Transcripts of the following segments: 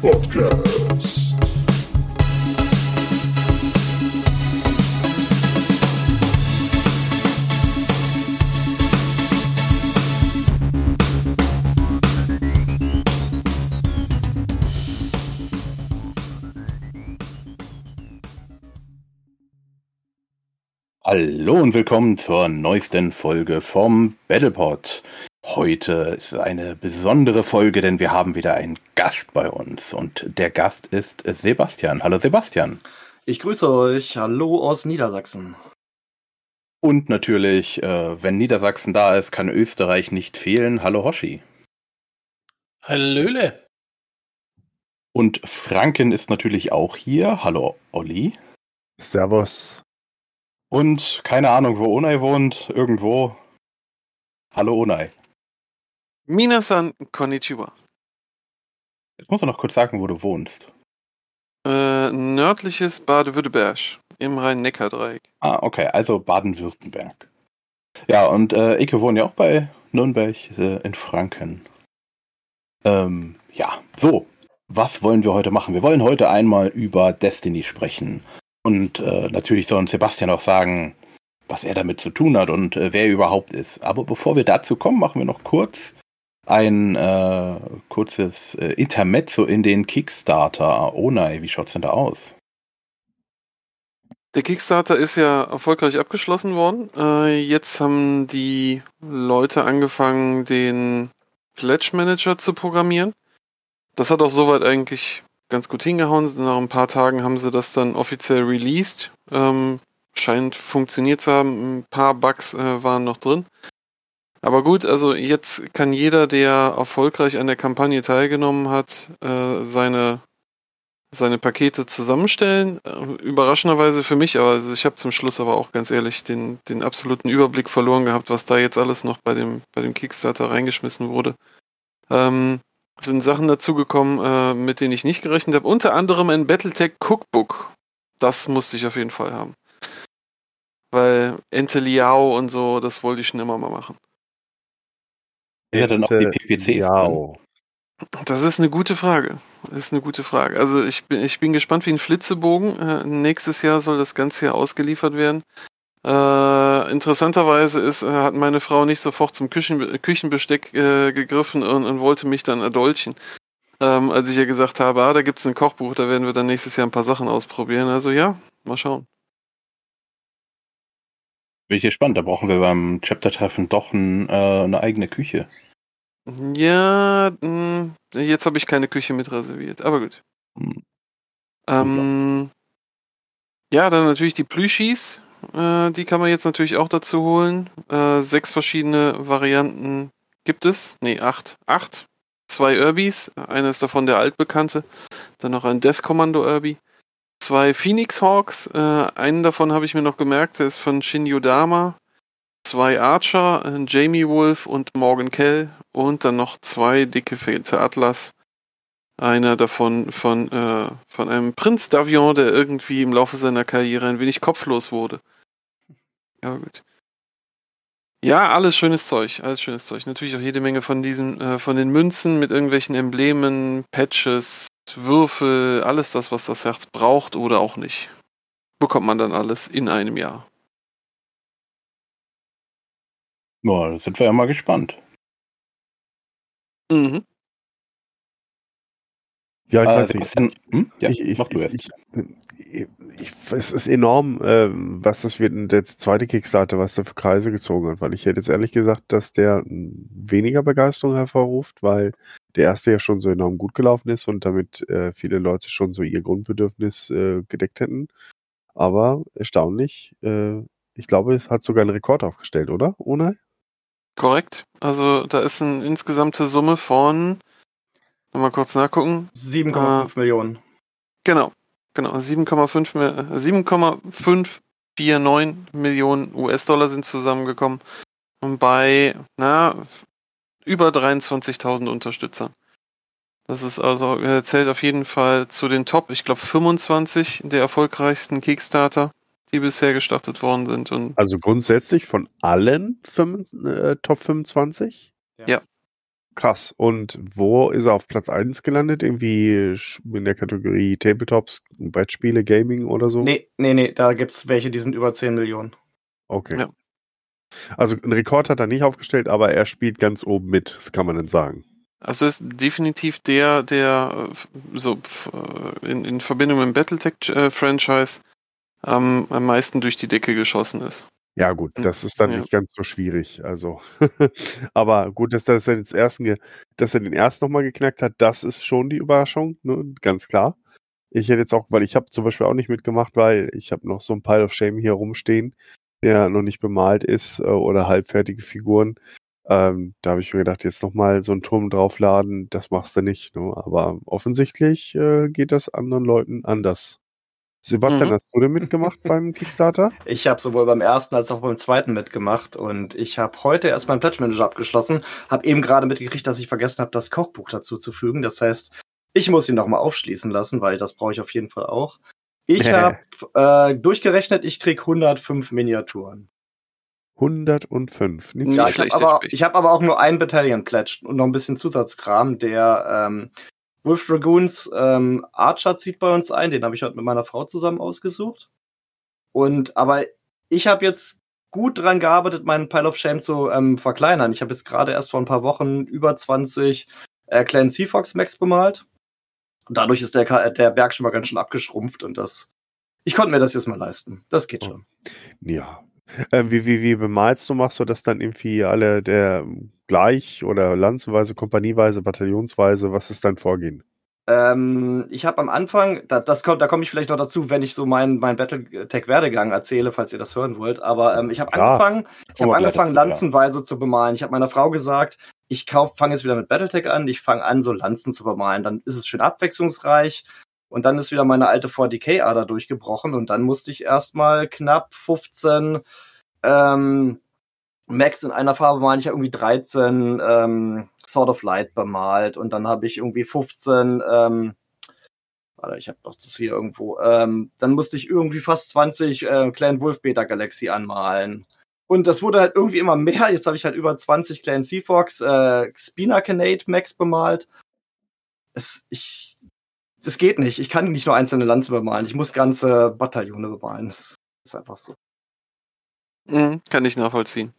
Podcast. Hallo und willkommen zur neuesten Folge vom Battlepod. Heute ist eine besondere Folge, denn wir haben wieder einen Gast bei uns und der Gast ist Sebastian. Hallo Sebastian. Ich grüße euch. Hallo aus Niedersachsen. Und natürlich, äh, wenn Niedersachsen da ist, kann Österreich nicht fehlen. Hallo Hoshi. Hallöle. Und Franken ist natürlich auch hier. Hallo Olli. Servus. Und keine Ahnung, wo Onai wohnt, irgendwo. Hallo Onai. Minasan Konnichiwa. Jetzt musst du noch kurz sagen, wo du wohnst. Äh, nördliches Baden-Württemberg im Rhein-Neckar-Dreieck. Ah, okay, also Baden-Württemberg. Ja, und äh, ich wohne ja auch bei Nürnberg äh, in Franken. Ähm, ja, so, was wollen wir heute machen? Wir wollen heute einmal über Destiny sprechen. Und äh, natürlich soll uns Sebastian auch sagen, was er damit zu tun hat und äh, wer er überhaupt ist. Aber bevor wir dazu kommen, machen wir noch kurz ein äh, kurzes äh, Intermezzo in den Kickstarter. Oh nein, wie schaut's denn da aus? Der Kickstarter ist ja erfolgreich abgeschlossen worden. Äh, jetzt haben die Leute angefangen, den Pledge Manager zu programmieren. Das hat auch soweit eigentlich ganz gut hingehauen. Nach ein paar Tagen haben sie das dann offiziell released. Ähm, scheint funktioniert zu haben. Ein paar Bugs äh, waren noch drin. Aber gut, also jetzt kann jeder, der erfolgreich an der Kampagne teilgenommen hat, äh, seine seine Pakete zusammenstellen. Äh, überraschenderweise für mich, aber also ich habe zum Schluss aber auch ganz ehrlich den, den absoluten Überblick verloren gehabt, was da jetzt alles noch bei dem, bei dem Kickstarter reingeschmissen wurde. Ähm, sind Sachen dazugekommen, äh, mit denen ich nicht gerechnet habe. Unter anderem ein Battletech Cookbook. Das musste ich auf jeden Fall haben. Weil Ente Liao und so, das wollte ich schon immer mal machen. Ja, dann auch die PPCs Ja. Das ist eine gute Frage. Das ist eine gute Frage. Also ich bin, ich bin gespannt wie ein Flitzebogen. Äh, nächstes Jahr soll das Ganze hier ausgeliefert werden. Äh, interessanterweise ist, äh, hat meine Frau nicht sofort zum Küchen, Küchenbesteck äh, gegriffen und, und wollte mich dann erdolchen. Ähm, als ich ihr gesagt habe, ah, da gibt's ein Kochbuch, da werden wir dann nächstes Jahr ein paar Sachen ausprobieren. Also ja, mal schauen. Bin ich gespannt, da brauchen wir beim Chapter-Treffen doch ein, äh, eine eigene Küche. Ja, mh, jetzt habe ich keine Küche mit reserviert, aber gut. Hm. Ähm, ja, dann natürlich die Plüschis. Äh, die kann man jetzt natürlich auch dazu holen. Äh, sechs verschiedene Varianten gibt es. Nee, acht. Acht. Zwei. Einer ist davon der altbekannte. Dann noch ein Death Commando Irby. Zwei Phoenix Hawks. Äh, einen davon habe ich mir noch gemerkt. Der ist von Shin Yodama. Zwei Archer. Ein Jamie Wolf und Morgan Kell. Und dann noch zwei dicke fette Atlas. Einer davon von, äh, von einem Prinz Davion, der irgendwie im Laufe seiner Karriere ein wenig kopflos wurde. Ja, gut. Ja, alles schönes Zeug, alles schönes Zeug. Natürlich auch jede Menge von diesen, äh, von den Münzen mit irgendwelchen Emblemen, Patches, Würfel, alles das, was das Herz braucht oder auch nicht. Bekommt man dann alles in einem Jahr. Ja, da sind wir ja mal gespannt. Mhm. Ja, ich Äh, weiß nicht. Sebastian, hm? Ja, ich, ich, mach du erst. Ich, ich, ich, es ist enorm, ähm, was das wird, der zweite Kickstarter, was da für Kreise gezogen hat, weil ich hätte jetzt ehrlich gesagt, dass der weniger Begeisterung hervorruft, weil der erste ja schon so enorm gut gelaufen ist und damit äh, viele Leute schon so ihr Grundbedürfnis äh, gedeckt hätten. Aber erstaunlich, äh, ich glaube, es hat sogar einen Rekord aufgestellt, oder? Ohne? Korrekt. Also da ist eine insgesamte Summe von, mal kurz nachgucken, 7,5 Ah. Millionen. Genau, genau. 7,5 Mi- äh, 7,549 Millionen US-Dollar sind zusammengekommen. Und bei, na, über 23.000 Unterstützern. Das ist also, er zählt auf jeden Fall zu den Top, ich glaube 25 der erfolgreichsten Kickstarter, die bisher gestartet worden sind. Und Also grundsätzlich von allen fünf, äh, Top 25? Ja. krass. Und wo ist er auf Platz 1 gelandet? Irgendwie in der Kategorie Tabletops, Brettspiele, Gaming oder so? Nee, nee, nee, da gibt's welche, die sind über 10 Millionen. Okay. Ja. Also einen Rekord hat er nicht aufgestellt, aber er spielt ganz oben mit, das kann man dann sagen. Also ist definitiv der, der äh, so äh, in, in Verbindung mit dem Battletech-Franchise ähm, am meisten durch die Decke geschossen ist. Ja, gut, das ist dann ja. nicht ganz so schwierig. Also, aber gut, dass, dass er den ersten, dass er den ersten nochmal geknackt hat, das ist schon die Überraschung, ne? ganz klar. Ich hätte jetzt auch, weil ich habe zum Beispiel auch nicht mitgemacht, weil ich habe noch so ein Pile of Shame hier rumstehen, der noch nicht bemalt ist äh, oder halbfertige Figuren. Ähm, da habe ich mir gedacht, jetzt nochmal so einen Turm draufladen, das machst du nicht. Ne? Aber offensichtlich äh, geht das anderen Leuten anders. Sebastian, Mhm. hast du denn mitgemacht beim Kickstarter? Ich habe sowohl beim ersten als auch beim zweiten mitgemacht und ich habe heute erst meinen Pledge Manager abgeschlossen, habe eben gerade mitgekriegt, dass ich vergessen habe, das Kochbuch dazu zu fügen. Das heißt, ich muss ihn noch mal aufschließen lassen, weil das brauche ich auf jeden Fall auch. Ich habe äh, durchgerechnet, ich krieg 105 Miniaturen. 105. Nicht Ja, ich schlecht, habe aber, hab aber auch nur einen Battalion pledged und noch ein bisschen Zusatzkram. Der ähm, Wolf Dragoons ähm, Archer zieht bei uns ein, den habe ich heute mit meiner Frau zusammen ausgesucht. Und aber ich habe jetzt gut dran gearbeitet, meinen Pile of Shame zu ähm, verkleinern. Ich habe jetzt gerade erst vor ein paar Wochen über 20 äh, Clan Seafox Max bemalt. Und dadurch ist der, Ka- der Berg schon mal ganz schön abgeschrumpft und das. Ich konnte mir das jetzt mal leisten. Das geht schon. Ja. Äh, wie, wie, wie bemalst du? Machst du das dann irgendwie alle der gleich oder lanzenweise, kompanieweise, bataillonsweise? Was ist dein Vorgehen? Ähm, ich habe am Anfang, da, das kommt, da komme ich vielleicht noch dazu, wenn ich so meinen mein Battletech-Werdegang erzähle, falls ihr das hören wollt. Aber ähm, ich habe angefangen, ich wir gleich angefangen, lanzenweise zu bemalen. Ich habe meiner Frau gesagt, ich fange jetzt wieder mit Battletech an, ich fange an, so Lanzen zu bemalen. Dann ist es schön abwechslungsreich. Und dann ist wieder meine alte 4DK-Ader durchgebrochen und dann musste ich erstmal knapp 15 ähm, Max in einer Farbe malen. Ich habe irgendwie 13 ähm, Sword of Light bemalt und dann habe ich irgendwie 15 ähm, Warte, ich habe doch das hier irgendwo. Ähm, dann musste ich irgendwie fast 20 äh, Clan Wolf Beta Galaxy anmalen. Und das wurde halt irgendwie immer mehr. Jetzt habe ich halt über 20 Clan Seafox, äh, Spinacanate Max bemalt. Es, ich, das geht nicht. Ich kann nicht nur einzelne Lanze bemalen. Ich muss ganze Bataillone bemalen. Das ist einfach so. Mhm, kann ich nachvollziehen.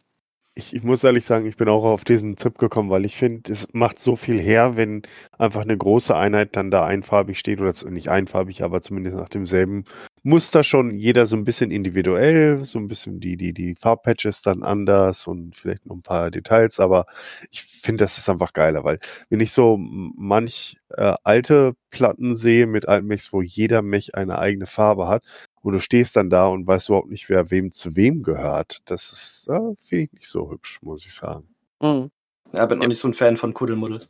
Ich, ich muss ehrlich sagen, ich bin auch auf diesen Tipp gekommen, weil ich finde, es macht so viel her, wenn einfach eine große Einheit dann da einfarbig steht oder nicht einfarbig, aber zumindest nach demselben Muster schon. Jeder so ein bisschen individuell, so ein bisschen die, die, die Farbpatches dann anders und vielleicht noch ein paar Details, aber ich finde, das ist einfach geiler, weil wenn ich so manch äh, alte Platten sehe mit alten Mechs, wo jeder Mech eine eigene Farbe hat, und du stehst dann da und weißt überhaupt nicht, wer wem zu wem gehört. Das ist, äh, finde ich nicht so hübsch, muss ich sagen. Mhm. Ja, bin auch Ja. nicht so ein Fan von Kuddelmuddel.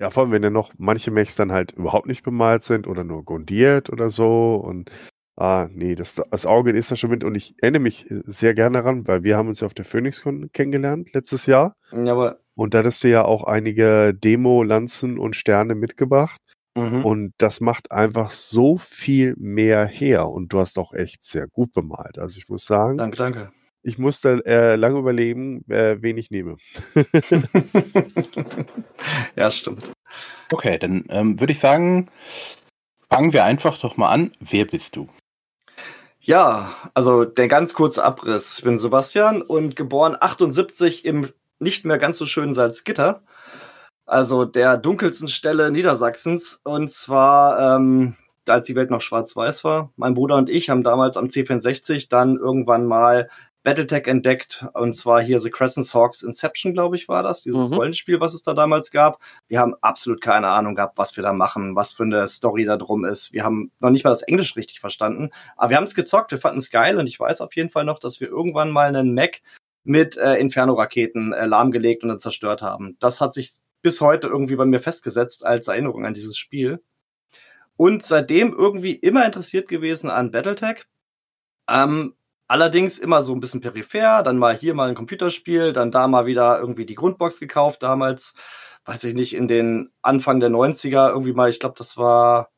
Ja, vor allem, wenn dann noch manche Mechs dann halt überhaupt nicht bemalt sind oder nur grundiert oder so. Und ah, nee, das, das Auge ist da schon mit. Und ich erinnere mich äh, sehr gerne daran, weil wir haben uns ja auf der PhoenixCon kennengelernt letztes Jahr. Jawohl. Und da hattest du ja auch einige Demo-Lanzen und Sterne mitgebracht. Mhm. Und das macht einfach so viel mehr her. Und du hast auch echt sehr gut bemalt. Also ich muss sagen, Danke, danke. ich musste äh, lange überlegen, äh, wen ich nehme. ja, stimmt. Okay, dann ähm, würde ich sagen, fangen wir einfach doch mal an. Wer bist du? Ja, also der ganz kurze Abriss. Ich bin Sebastian und geboren 78 im nicht mehr ganz so schönen Salzgitter. Also der dunkelsten Stelle Niedersachsens. Und zwar, ähm, als die Welt noch schwarz-weiß war. Mein Bruder und ich haben damals am C64 dann irgendwann mal Battletech entdeckt. Und zwar hier The Crescent Hawks Inception, glaube ich, war das. Dieses Mhm. Rollenspiel, was es da damals gab. Wir haben absolut keine Ahnung gehabt, was wir da machen, was für eine Story da drum ist. Wir haben noch nicht mal das Englisch richtig verstanden. Aber wir haben es gezockt, wir fanden es geil und ich weiß auf jeden Fall noch, dass wir irgendwann mal einen Mac mit äh, Inferno-Raketen äh, lahmgelegt und dann zerstört haben. Das hat sich bis heute irgendwie bei mir festgesetzt als Erinnerung an dieses Spiel. Und seitdem irgendwie immer interessiert gewesen an Battletech. Ähm, allerdings immer so ein bisschen peripher, dann mal hier mal ein Computerspiel, dann da mal wieder irgendwie die Grundbox gekauft, damals, weiß ich nicht, in den Anfang der 90er irgendwie mal, ich glaube, das war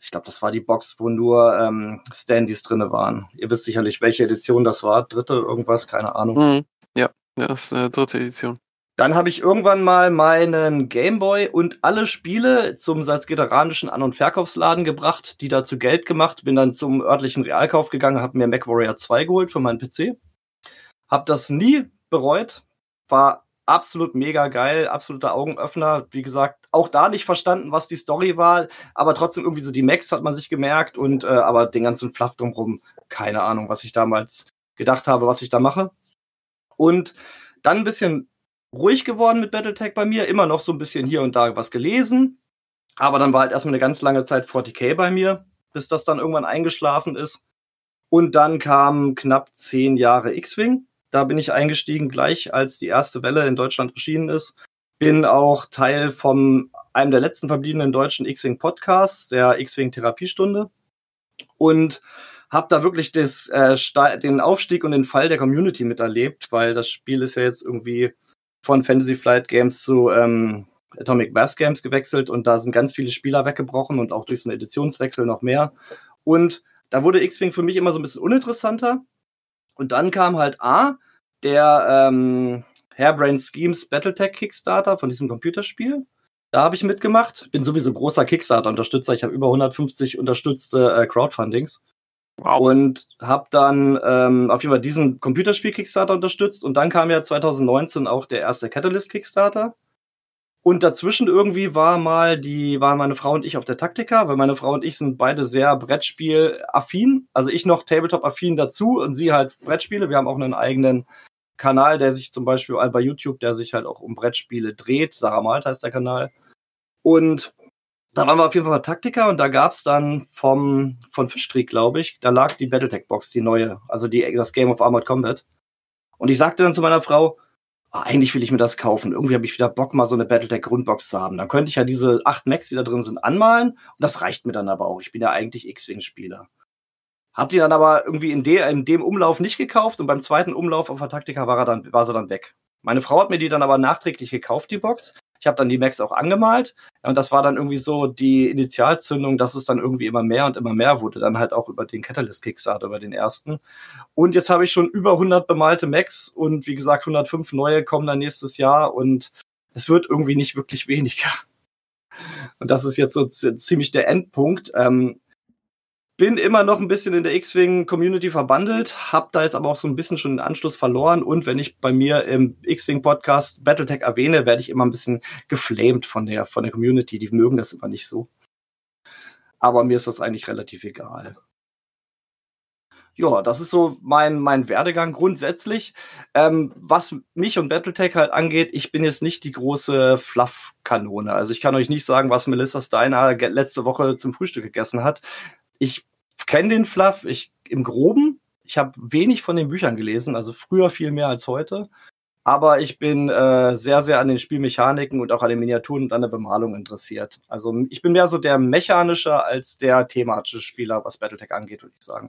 ich glaube, das war die Box, wo nur ähm, Standys drinne waren. Ihr wisst sicherlich, welche Edition das war. Dritte, irgendwas, keine Ahnung. Mhm. Ja, das ist äh, dritte Edition. Dann habe ich irgendwann mal meinen Gameboy und alle Spiele zum salzgitteranischen An- und Verkaufsladen gebracht, die dazu Geld gemacht. Bin dann zum örtlichen Realkauf gegangen, habe mir MacWarrior 2 geholt für meinen PC. Hab das nie bereut. War absolut mega geil, absoluter Augenöffner. Wie gesagt, auch da nicht verstanden, was die Story war, aber trotzdem irgendwie so die Max hat man sich gemerkt und äh, aber den ganzen Fluff drumherum, keine Ahnung, was ich damals gedacht habe, was ich da mache. Und dann ein bisschen ruhig geworden mit Battletech bei mir, immer noch so ein bisschen hier und da was gelesen, aber dann war halt erstmal eine ganz lange Zeit 40k bei mir, bis das dann irgendwann eingeschlafen ist. Und dann kamen knapp zehn Jahre X-Wing. Da bin ich eingestiegen gleich, als die erste Welle in Deutschland erschienen ist. Bin auch Teil von einem der letzten verbliebenen deutschen X-Wing Podcasts, der X-Wing Therapiestunde. Und habe da wirklich das, äh, den Aufstieg und den Fall der Community miterlebt, weil das Spiel ist ja jetzt irgendwie von Fantasy Flight Games zu ähm, Atomic Mass Games gewechselt und da sind ganz viele Spieler weggebrochen und auch durch so einen Editionswechsel noch mehr. Und da wurde X-Wing für mich immer so ein bisschen uninteressanter. Und dann kam halt A, der ähm, Hairbrain Schemes Battletech Kickstarter von diesem Computerspiel. Da habe ich mitgemacht. Bin sowieso großer Kickstarter-Unterstützer. Ich habe über 150 unterstützte äh, Crowdfundings. Wow. Und habe dann ähm, auf jeden Fall diesen Computerspiel-Kickstarter unterstützt. Und dann kam ja 2019 auch der erste Catalyst-Kickstarter. Und dazwischen irgendwie war mal die, waren meine Frau und ich auf der Taktika, weil meine Frau und ich sind beide sehr Brettspiel-affin. Also ich noch Tabletop-affin dazu und sie halt Brettspiele. Wir haben auch einen eigenen Kanal, der sich zum Beispiel bei YouTube, der sich halt auch um Brettspiele dreht. Sarah Malta ist der Kanal. Und da waren wir auf jeden Fall bei Taktika und da gab's dann vom, von Fischkrieg, glaube ich, da lag die Battletech-Box, die neue, also die, das Game of Armored Combat. Und ich sagte dann zu meiner Frau, oh, eigentlich will ich mir das kaufen. Irgendwie habe ich wieder Bock, mal so eine Battletech-Grundbox zu haben. Dann könnte ich ja diese acht Macs, die da drin sind, anmalen. Und das reicht mir dann aber auch. Ich bin ja eigentlich X-Wing-Spieler. Hab die dann aber irgendwie in, de, in dem Umlauf nicht gekauft und beim zweiten Umlauf auf der Taktika war, er dann, war sie dann weg. Meine Frau hat mir die dann aber nachträglich gekauft, die Box. Ich habe dann die Macs auch angemalt und das war dann irgendwie so die Initialzündung, dass es dann irgendwie immer mehr und immer mehr wurde, dann halt auch über den Catalyst Kickstarter, über den ersten. Und jetzt habe ich schon über 100 bemalte Macs und wie gesagt 105 neue kommen dann nächstes Jahr und es wird irgendwie nicht wirklich weniger. Und das ist jetzt so ziemlich der Endpunkt. Ähm, bin immer noch ein bisschen in der X-Wing-Community verbandelt, hab da jetzt aber auch so ein bisschen schon den Anschluss verloren. Und wenn ich bei mir im X-Wing-Podcast Battletech erwähne, werde ich immer ein bisschen geflamed von der, von der Community. Die mögen das immer nicht so. Aber mir ist das eigentlich relativ egal. Ja, das ist so mein, mein Werdegang grundsätzlich. Ähm, was mich und Battletech halt angeht, ich bin jetzt nicht die große Fluff-Kanone. Also ich kann euch nicht sagen, was Melissa Steiner letzte Woche zum Frühstück gegessen hat. Ich kenne den Fluff ich, im Groben. Ich habe wenig von den Büchern gelesen, also früher viel mehr als heute. Aber ich bin äh, sehr, sehr an den Spielmechaniken und auch an den Miniaturen und an der Bemalung interessiert. Also ich bin mehr so der mechanische als der thematische Spieler, was Battletech angeht, würde ich sagen.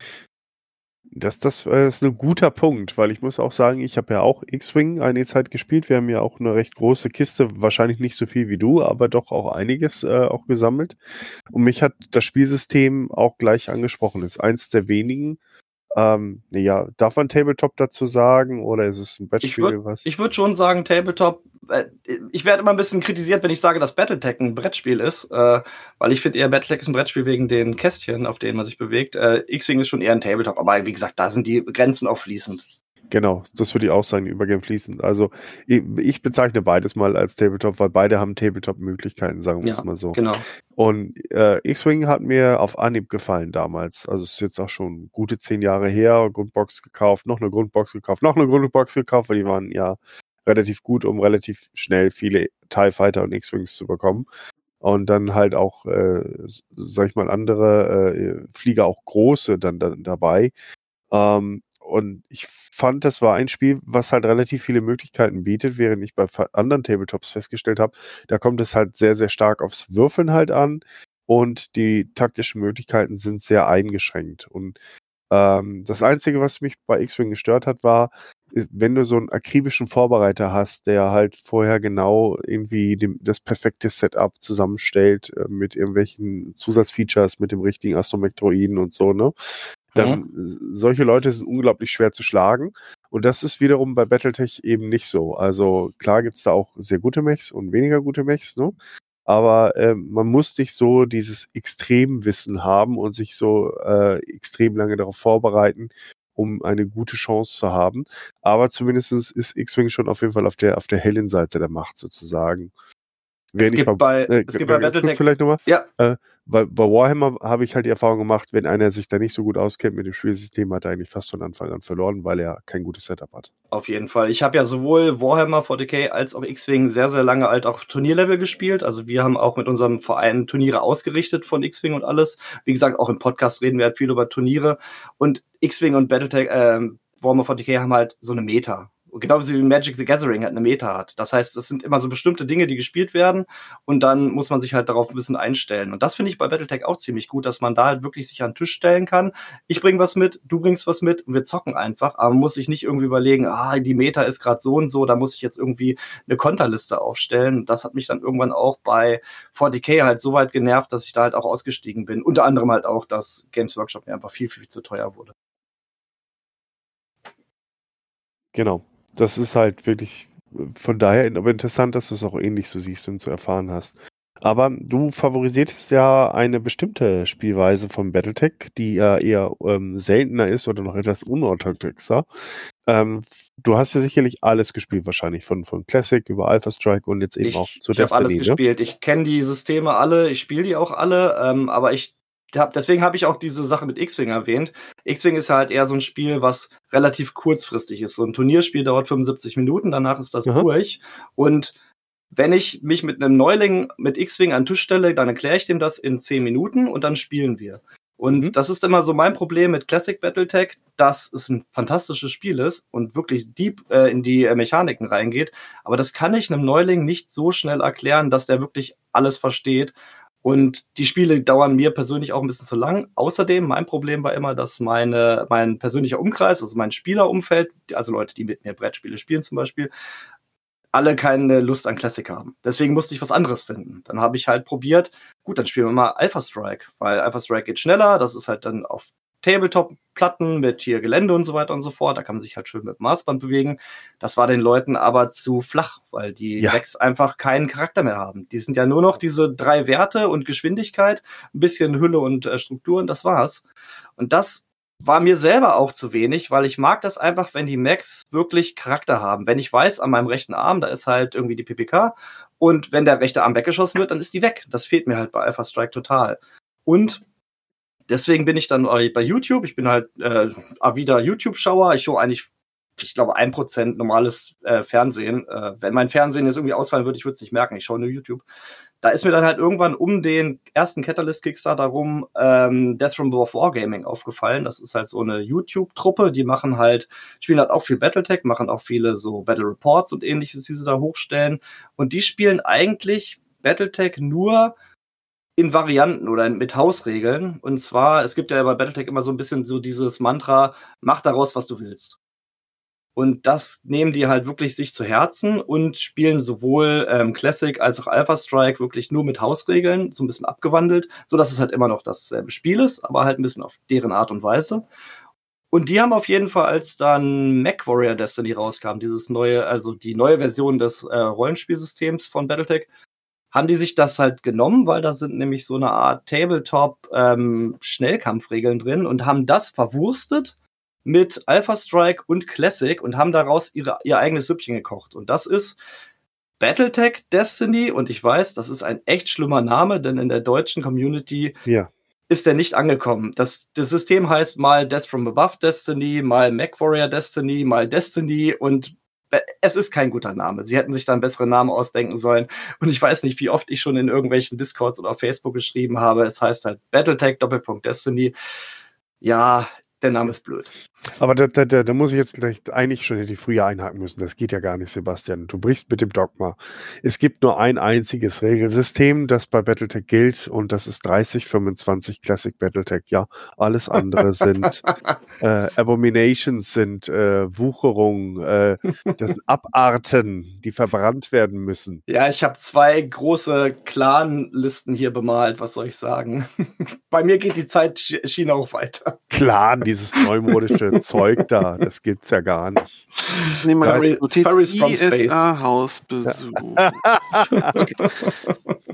Das, das äh, ist ein guter Punkt, weil ich muss auch sagen, ich habe ja auch X-Wing eine Zeit gespielt. Wir haben ja auch eine recht große Kiste, wahrscheinlich nicht so viel wie du, aber doch auch einiges äh, auch gesammelt. Und mich hat das Spielsystem auch gleich angesprochen. Ist eins der wenigen, ähm, ja, darf man Tabletop dazu sagen oder ist es ein Brettspiel? Ich würde würd schon sagen Tabletop. Äh, ich werde immer ein bisschen kritisiert, wenn ich sage, dass Battletech ein Brettspiel ist, äh, weil ich finde eher Battletech ist ein Brettspiel wegen den Kästchen, auf denen man sich bewegt. Äh, X-Wing ist schon eher ein Tabletop, aber wie gesagt, da sind die Grenzen auch fließend. Genau, das würde ich auch sagen, Übergehen fließend. Also ich, ich, bezeichne beides mal als Tabletop, weil beide haben Tabletop-Möglichkeiten, sagen wir ja, es mal so. Genau. Und äh, X-Wing hat mir auf Anhieb gefallen damals. Also es ist jetzt auch schon gute zehn Jahre her, Grundbox gekauft, noch eine Grundbox gekauft, noch eine Grundbox gekauft, weil die waren ja relativ gut, um relativ schnell viele TIE Fighter und X-Wings zu bekommen. Und dann halt auch, äh, sag ich mal, andere äh, Flieger, auch große dann, dann dabei. Ähm, und ich fand, das war ein Spiel, was halt relativ viele Möglichkeiten bietet, während ich bei anderen Tabletops festgestellt habe, da kommt es halt sehr, sehr stark aufs Würfeln halt an und die taktischen Möglichkeiten sind sehr eingeschränkt. Und ähm, das Einzige, was mich bei X-Wing gestört hat, war, äh, wenn du so einen akribischen Vorbereiter hast, der halt vorher genau irgendwie dem, das perfekte Setup zusammenstellt äh, mit irgendwelchen Zusatzfeatures, mit dem richtigen Astromektroiden und so, ne? Dann, Solche Leute sind unglaublich schwer zu schlagen. Und das ist wiederum bei Battletech eben nicht so. Also klar gibt's da auch sehr gute Mechs und weniger gute Mechs, ne? Aber ähm, man muss nicht so dieses Extremwissen haben und sich so äh, extrem lange darauf vorbereiten, um eine gute Chance zu haben. Aber zumindest ist X-Wing schon auf jeden Fall auf der, auf der hellen Seite der Macht sozusagen. Es gibt, bei, äh, es gibt bei Battletech. vielleicht nochmal. Ja, Äh, bei, bei Warhammer habe ich halt die Erfahrung gemacht, wenn einer sich da nicht so gut auskennt mit dem Spielsystem, hat er eigentlich fast von Anfang an verloren, weil er kein gutes Setup hat. Auf jeden Fall. Ich habe ja sowohl Warhammer 40k als auch X-Wing sehr, sehr lange halt auch Turnierlevel gespielt. Also wir haben auch mit unserem Verein Turniere ausgerichtet von X-Wing und alles. Wie gesagt, auch im Podcast reden wir halt viel über Turniere. Und X-Wing und Battletech, ähm, Warhammer 40k haben halt so eine Meta. Genauso wie Magic the Gathering halt eine Meta hat. Das heißt, es sind immer so bestimmte Dinge, die gespielt werden und dann muss man sich halt darauf ein bisschen einstellen. Und das finde ich bei Battletech auch ziemlich gut, dass man da halt wirklich sich an den Tisch stellen kann. Ich bringe was mit, du bringst was mit und wir zocken einfach. Aber man muss sich nicht irgendwie überlegen, ah, die Meta ist gerade so und so, da muss ich jetzt irgendwie eine Konterliste aufstellen. Das hat mich dann irgendwann auch bei 40k halt so weit genervt, dass ich da halt auch ausgestiegen bin. Unter anderem halt auch, dass Games Workshop mir einfach viel, viel zu teuer wurde. Genau. Das ist halt wirklich von daher aber interessant, dass du es auch ähnlich so siehst und so erfahren hast. Aber du favorisiertest ja eine bestimmte Spielweise von Battletech, die ja eher ähm, seltener ist oder noch etwas unorthodoxer. Ähm, du hast ja sicherlich alles gespielt, wahrscheinlich von, von Classic über Alpha Strike und jetzt eben Ich, auch zu ich habe alles Destiny. Ne? gespielt. Ich kenne die Systeme alle, ich spiele die auch alle, ähm, aber ich hab, deswegen habe ich auch diese Sache mit X-Wing erwähnt. X-Wing ist halt eher so ein Spiel, was relativ kurzfristig ist. So ein Turnierspiel dauert 75 Minuten, danach ist das Aha. durch. Und wenn ich mich mit einem Neuling mit X-Wing an den Tisch stelle, dann erkläre ich dem das in 10 Minuten und dann spielen wir. Und Mhm. das ist immer so mein Problem mit Classic Battletech, dass es ein fantastisches Spiel ist und wirklich deep äh, in die äh, Mechaniken reingeht. Aber das kann ich einem Neuling nicht so schnell erklären, dass der wirklich alles versteht. Und die Spiele dauern mir persönlich auch ein bisschen zu lang. Außerdem, mein Problem war immer, dass meine, mein persönlicher Umkreis, also mein Spielerumfeld, also Leute, die mit mir Brettspiele spielen zum Beispiel, alle keine Lust an Classic haben. Deswegen musste ich was anderes finden. Dann habe ich halt probiert, gut, dann spielen wir mal Alpha Strike, weil Alpha Strike geht schneller, das ist halt dann auf Tabletop-Platten mit hier Gelände und so weiter und so fort. Da kann man sich halt schön mit dem Maßband bewegen. Das war den Leuten aber zu flach, weil die Ja. Decks einfach keinen Charakter mehr haben. Die sind ja nur noch diese drei Werte und Geschwindigkeit, ein bisschen Hülle und äh, Struktur und das war's. Und das war mir selber auch zu wenig, weil ich mag das einfach, wenn die Macs wirklich Charakter haben. Wenn ich weiß, an meinem rechten Arm, da ist halt irgendwie die PPK und wenn der rechte Arm weggeschossen wird, dann ist die weg. Das fehlt mir halt bei Alpha Strike total. Und deswegen bin ich dann bei YouTube. Ich bin halt äh, wieder YouTube-Schauer. Ich schaue eigentlich, ich glaube, ein Prozent normales äh, Fernsehen. Äh, wenn mein Fernsehen jetzt irgendwie ausfallen würde, ich würde es nicht merken. Ich schaue nur YouTube. Da ist mir dann halt irgendwann um den ersten Catalyst Kickstarter rum ähm, Death from Above Wargaming aufgefallen. Das ist halt so eine YouTube-Truppe, die machen halt, spielen halt auch viel Battletech, machen auch viele so Battle Reports und ähnliches, die sie da hochstellen. Und die spielen eigentlich Battletech nur in Varianten oder mit Hausregeln. Und zwar, es gibt ja bei Battletech immer so ein bisschen so dieses Mantra, mach daraus, was du willst. Und das nehmen die halt wirklich sich zu Herzen und spielen sowohl ähm, Classic als auch Alpha Strike wirklich nur mit Hausregeln, so ein bisschen abgewandelt, so dass es halt immer noch dasselbe Spiel ist, aber halt ein bisschen auf deren Art und Weise. Und die haben auf jeden Fall, als dann Mac Warrior Destiny rauskam, dieses neue, also die neue Version des äh, Rollenspielsystems von Battletech, haben die sich das halt genommen, weil da sind nämlich so eine Art Tabletop ähm, Schnellkampfregeln drin und haben das verwurstet mit Alpha Strike und Classic und haben daraus ihre, ihr eigenes Süppchen gekocht. Und das ist Battletech Destiny. Und ich weiß, das ist ein echt schlimmer Name, denn in der deutschen Community Ja. ist der nicht angekommen. Das, das System heißt mal Death from Above Destiny, mal MacWarrior Destiny, mal Destiny und es ist kein guter Name. Sie hätten sich da einen besseren Namen ausdenken sollen. Und ich weiß nicht, wie oft ich schon in irgendwelchen Discords oder auf Facebook geschrieben habe. Es heißt halt Battletech Doppelpunkt Destiny. Ja, der Name ist blöd. Aber da, da, da, da muss ich jetzt gleich eigentlich schon hätte ich früher einhaken müssen. Das geht ja gar nicht, Sebastian. Du brichst mit dem Dogma. Es gibt nur ein einziges Regelsystem, das bei Battletech gilt und das ist 3025 Classic Battletech. Ja, alles andere sind äh, Abominations, sind äh, Wucherungen, äh, das sind Abarten, die verbrannt werden müssen. Ja, ich habe zwei große Clan-Listen hier bemalt. Was soll ich sagen? bei mir geht die Zeitschiene auch weiter. Clan, dieses neumodische Zeug da, das gibt's ja gar nicht. Nee, mal Furry- Notiz Furries from Space. ISA-Hausbesuch.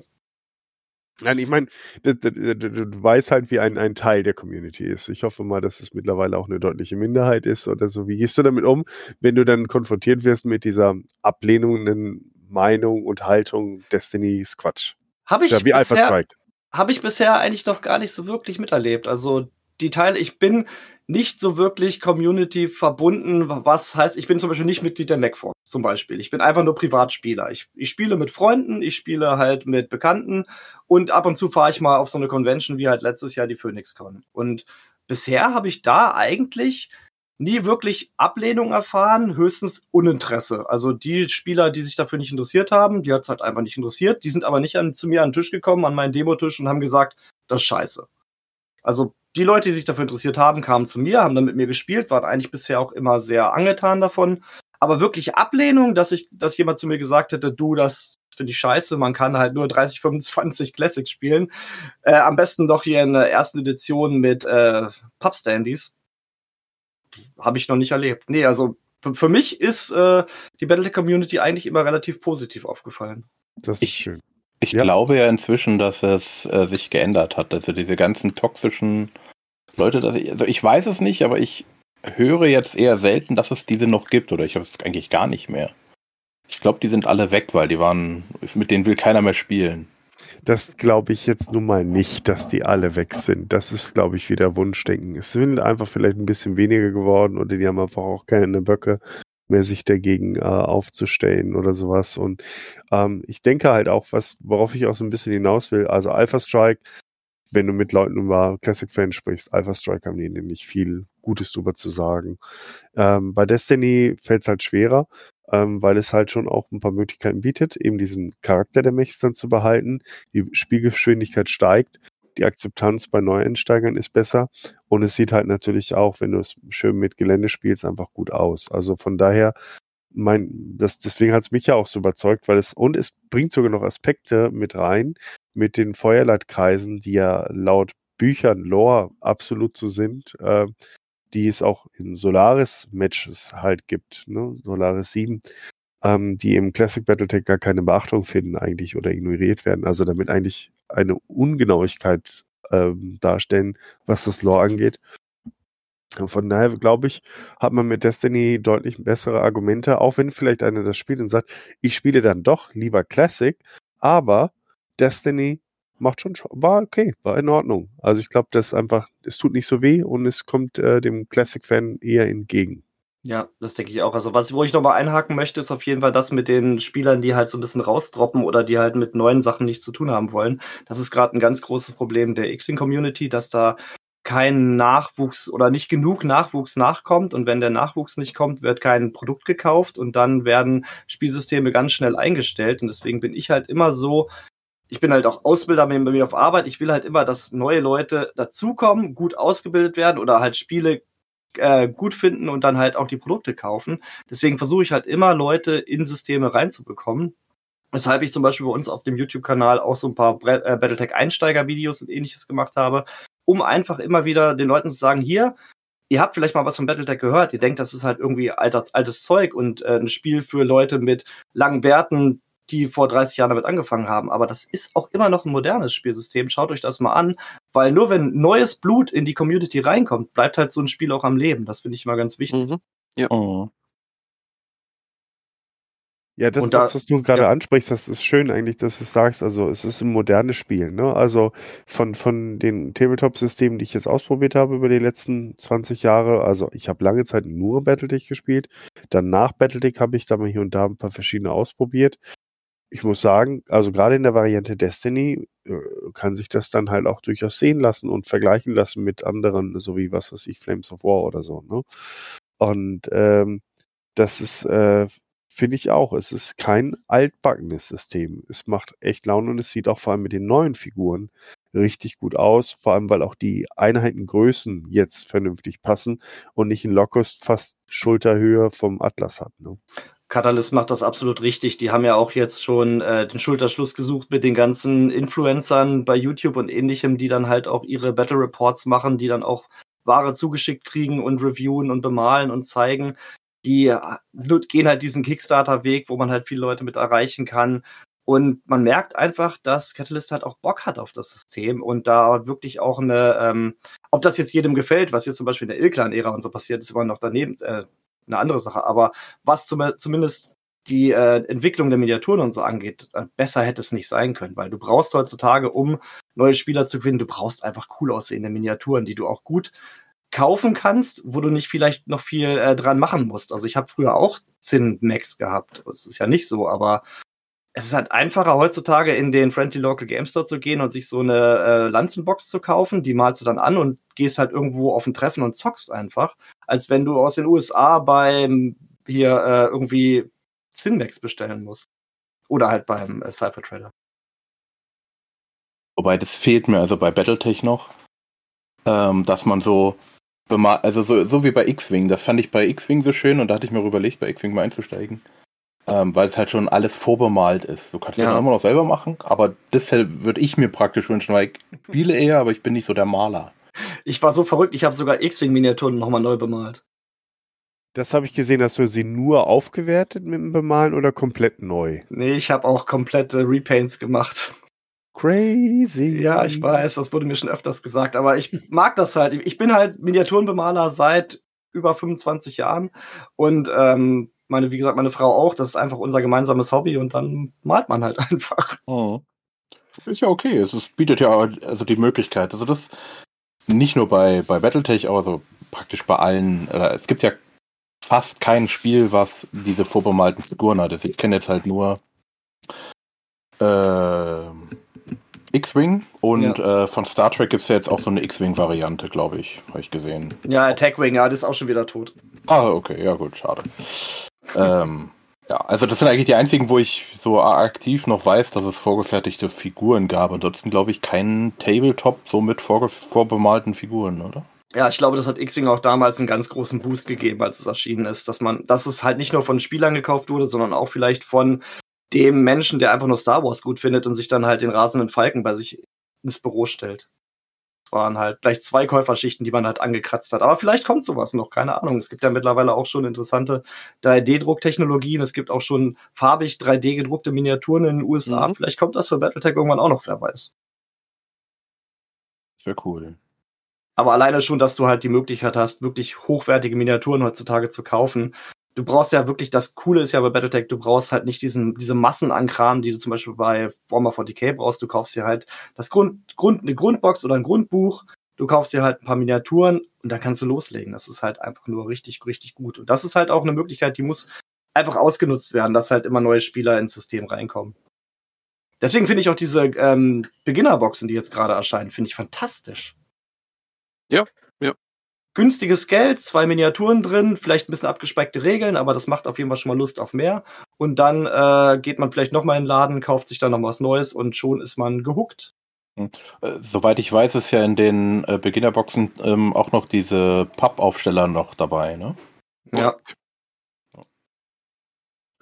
Nein, ich meine, du, du, du, du weißt halt, wie ein, ein Teil der Community ist. Ich hoffe mal, dass es mittlerweile auch eine deutliche Minderheit ist oder so. Wie gehst du damit um, wenn du dann konfrontiert wirst mit dieser ablehnenden Meinung und Haltung, Destiny ist Quatsch? Habe ich, Ja, bisher- habe ich bisher eigentlich noch gar nicht so wirklich miterlebt. Also die Teile, ich bin nicht so wirklich Community verbunden, was heißt, ich bin zum Beispiel nicht Mitglied der MacForce zum Beispiel. Ich bin einfach nur Privatspieler. Ich, ich spiele mit Freunden, ich spiele halt mit Bekannten und ab und zu fahre ich mal auf so eine Convention wie halt letztes Jahr die PhoenixCon. Und bisher habe ich da eigentlich nie wirklich Ablehnung erfahren, höchstens Uninteresse. Also die Spieler, die sich dafür nicht interessiert haben, die hat es halt einfach nicht interessiert. Die sind aber nicht an, zu mir an den Tisch gekommen, an meinen Demotisch und haben gesagt, das ist scheiße. Also die Leute, die sich dafür interessiert haben, kamen zu mir, haben dann mit mir gespielt, waren eigentlich bisher auch immer sehr angetan davon. Aber wirklich Ablehnung, dass ich, dass jemand zu mir gesagt hätte, du, das finde ich scheiße, man kann halt nur 30, 25 Classic spielen. Äh, am besten doch hier in der ersten Edition mit äh, Pub-Standys. Habe ich noch nicht erlebt. Nee, also für- für mich ist äh, die Battletech-Community eigentlich immer relativ positiv aufgefallen. Das ist Ich- schön. Ich Ja. glaube ja inzwischen, dass es äh, sich geändert hat. Also diese ganzen toxischen Leute, dass ich, also ich weiß es nicht, aber ich höre jetzt eher selten, dass es diese noch gibt oder ich habe es eigentlich gar nicht mehr. Ich glaube, die sind alle weg, weil die waren, mit denen will keiner mehr spielen. Das glaube ich jetzt nun mal nicht, dass die alle weg sind. Das ist, glaube ich, wieder Wunschdenken. Es sind einfach vielleicht ein bisschen weniger geworden oder die haben einfach auch keine Böcke mehr, sich dagegen äh, aufzustellen oder sowas. Und ähm, ich denke halt auch, was, worauf ich auch so ein bisschen hinaus will, also Alpha Strike, wenn du mit Leuten über Classic-Fans sprichst, Alpha Strike haben die nicht viel Gutes drüber zu sagen. Ähm, bei Destiny fällt es halt schwerer, ähm, weil es halt schon auch ein paar Möglichkeiten bietet, eben diesen Charakter der Mechs dann zu behalten. Die Spielgeschwindigkeit steigt, die Akzeptanz bei Neueinsteigern ist besser und es sieht halt natürlich auch, wenn du es schön mit Gelände spielst, einfach gut aus. Also von daher, mein, das, deswegen hat es mich ja auch so überzeugt, weil es, und es bringt sogar noch Aspekte mit rein, mit den Feuerleitkreisen, die ja laut Büchern, Lore absolut so sind, äh, die es auch in Solaris-Matches halt gibt, ne? Solaris 7, ähm, die im Classic Battletech gar keine Beachtung finden eigentlich oder ignoriert werden. Also damit eigentlich eine Ungenauigkeit ähm, darstellen, was das Lore angeht. Von daher glaube ich, hat man mit Destiny deutlich bessere Argumente, auch wenn vielleicht einer das spielt und sagt, ich spiele dann doch lieber Classic, aber Destiny macht schon, Scho- war okay, war in Ordnung. Also ich glaube, das einfach, es tut nicht so weh und es kommt äh, dem Classic-Fan eher entgegen. Ja, das denke ich auch. Also was, wo ich nochmal einhaken möchte, ist auf jeden Fall das mit den Spielern, die halt so ein bisschen rausdroppen oder die halt mit neuen Sachen nichts zu tun haben wollen. Das ist gerade ein ganz großes Problem der X-Wing-Community, dass da kein Nachwuchs oder nicht genug Nachwuchs nachkommt und wenn der Nachwuchs nicht kommt, wird kein Produkt gekauft und dann werden Spielsysteme ganz schnell eingestellt und deswegen bin ich halt immer so, ich bin halt auch Ausbilder bei mir auf Arbeit, ich will halt immer, dass neue Leute dazukommen, gut ausgebildet werden oder halt Spiele äh, gut finden und dann halt auch die Produkte kaufen. Deswegen versuche ich halt immer Leute in Systeme reinzubekommen. Weshalb ich zum Beispiel bei uns auf dem YouTube-Kanal auch so ein paar äh, Battletech-Einsteiger-Videos und ähnliches gemacht habe, um einfach immer wieder den Leuten zu sagen, hier, ihr habt vielleicht mal was von Battletech gehört, ihr denkt, das ist halt irgendwie altes, altes Zeug und äh, ein Spiel für Leute mit langen Bärten, die vor 30 Jahren damit angefangen haben. Aber das ist auch immer noch ein modernes Spielsystem. Schaut euch das mal an, weil nur wenn neues Blut in die Community reinkommt, bleibt halt so ein Spiel auch am Leben. Das finde ich immer ganz wichtig. Mhm. Mhm. Ja, das, da- was, was du gerade ja. ansprichst, das ist schön eigentlich, dass du es sagst. Also es ist ein modernes Spiel. Ne? Also von, von den Tabletop-Systemen, die ich jetzt ausprobiert habe über die letzten 20 Jahre, also ich habe lange Zeit nur Battletech gespielt. Dann nach Battletech habe ich da mal hier und da ein paar verschiedene ausprobiert. Ich muss sagen, also gerade in der Variante Destiny äh, kann sich das dann halt auch durchaus sehen lassen und vergleichen lassen mit anderen, so wie was weiß ich, Flames of War oder so. Ne? Und ähm, das ist, äh, finde ich auch, es ist kein altbackenes System. Es macht echt Laune und es sieht auch vor allem mit den neuen Figuren richtig gut aus, vor allem weil auch die Einheitengrößen jetzt vernünftig passen und nicht ein Locust fast Schulterhöhe vom Atlas hat. Ne? Catalyst macht das absolut richtig. Die haben ja auch jetzt schon äh, den Schulterschluss gesucht mit den ganzen Influencern bei YouTube und ähnlichem, die dann halt auch ihre Battle Reports machen, die dann auch Ware zugeschickt kriegen und reviewen und bemalen und zeigen. Die äh, gehen halt diesen Kickstarter-Weg, wo man halt viele Leute mit erreichen kann. Und man merkt einfach, dass Catalyst halt auch Bock hat auf das System und da wirklich auch eine, ähm, ob das jetzt jedem gefällt, was jetzt zum Beispiel in der Ilklan-Ära und so passiert, ist immer noch daneben, äh, eine andere Sache. Aber was zum, zumindest die äh, Entwicklung der Miniaturen und so angeht, äh, besser hätte es nicht sein können, weil du brauchst heutzutage, um neue Spieler zu gewinnen, du brauchst einfach cool aussehende Miniaturen, die du auch gut kaufen kannst, wo du nicht vielleicht noch viel äh, dran machen musst. Also ich habe früher auch Zinn Max gehabt. Das ist ja nicht so, aber es ist halt einfacher heutzutage in den Friendly Local Game Store zu gehen und sich so eine äh, Lanzenbox zu kaufen, die malst du dann an und gehst halt irgendwo auf ein Treffen und zockst einfach, als wenn du aus den USA beim hier äh, irgendwie Cinemax bestellen musst. Oder halt beim äh, Cypher Trader. Wobei das fehlt mir also bei Battletech noch, ähm, dass man so, also so, so wie bei X-Wing, das fand ich bei X-Wing so schön und da hatte ich mir überlegt, bei X-Wing mal einzusteigen. Ähm, weil es halt schon alles vorbemalt ist. Du kannst ja dann immer noch selber machen, aber das würde ich mir praktisch wünschen, weil ich spiele eher, aber ich bin nicht so der Maler. Ich war so verrückt, ich habe sogar X-Wing-Miniaturen nochmal neu bemalt. Das habe ich gesehen, hast du sie nur aufgewertet mit dem Bemalen oder komplett neu? Nee, ich habe auch komplette Repaints gemacht. Crazy. Ja, ich weiß, das wurde mir schon öfters gesagt, aber ich mag das halt. Ich bin halt Miniaturenbemaler seit über 25 Jahren und ähm, meine, wie gesagt, meine Frau auch. Das ist einfach unser gemeinsames Hobby und dann malt man halt einfach. Oh. Ist ja okay. Es ist, bietet ja also die Möglichkeit. Also das nicht nur bei, bei Battletech, aber so praktisch bei allen. Äh, es gibt ja fast kein Spiel, was diese vorbemalten Figuren hat. Also ich kenne jetzt halt nur äh, X-Wing und ja. äh, von Star Trek gibt es ja jetzt auch so eine X-Wing-Variante, glaube ich, habe ich gesehen. Ja, Attack Wing, ja, das ist auch schon wieder tot. Ah, okay, ja gut, schade. ähm, ja, also das sind eigentlich die einzigen, wo ich so aktiv noch weiß, dass es vorgefertigte Figuren gab. Ansonsten glaube ich keinen Tabletop so mit vorbemalten Figuren, oder? Ja, ich glaube, das hat X-Wing auch damals einen ganz großen Boost gegeben, als es erschienen ist, dass man, dass es halt nicht nur von Spielern gekauft wurde, sondern auch vielleicht von dem Menschen, der einfach nur Star Wars gut findet und sich dann halt den rasenden Falken bei sich ins Büro stellt. Waren halt gleich zwei Käuferschichten, die man halt angekratzt hat. Aber vielleicht kommt sowas noch, keine Ahnung. Es gibt ja mittlerweile auch schon interessante 3D-Drucktechnologien. Es gibt auch schon farbig 3D gedruckte Miniaturen in den USA. Mhm. Vielleicht kommt das für Battletech irgendwann auch noch, wer weiß. Sehr cool. Aber alleine schon, dass du halt die Möglichkeit hast, wirklich hochwertige Miniaturen heutzutage zu kaufen, du brauchst ja wirklich, das Coole ist ja bei Battletech, du brauchst halt nicht diesen, diese Massen an Kram, die du zum Beispiel bei Warhammer 40k brauchst. Du kaufst dir halt das Grund, Grund, eine Grundbox oder ein Grundbuch, du kaufst dir halt ein paar Miniaturen und dann kannst du loslegen. Das ist halt einfach nur richtig, richtig gut. Und das ist halt auch eine Möglichkeit, die muss einfach ausgenutzt werden, dass halt immer neue Spieler ins System reinkommen. Deswegen finde ich auch diese ähm, Beginnerboxen, die jetzt gerade erscheinen, finde ich fantastisch. Ja, ja günstiges Geld, zwei Miniaturen drin, vielleicht ein bisschen abgespeckte Regeln, aber das macht auf jeden Fall schon mal Lust auf mehr. Und dann äh, geht man vielleicht nochmal in den Laden, kauft sich dann noch was Neues und schon ist man gehuckt. Hm. Äh, soweit ich weiß, ist ja in den äh, Beginnerboxen ähm, auch noch diese Pappaufsteller noch dabei, ne? Ja. Für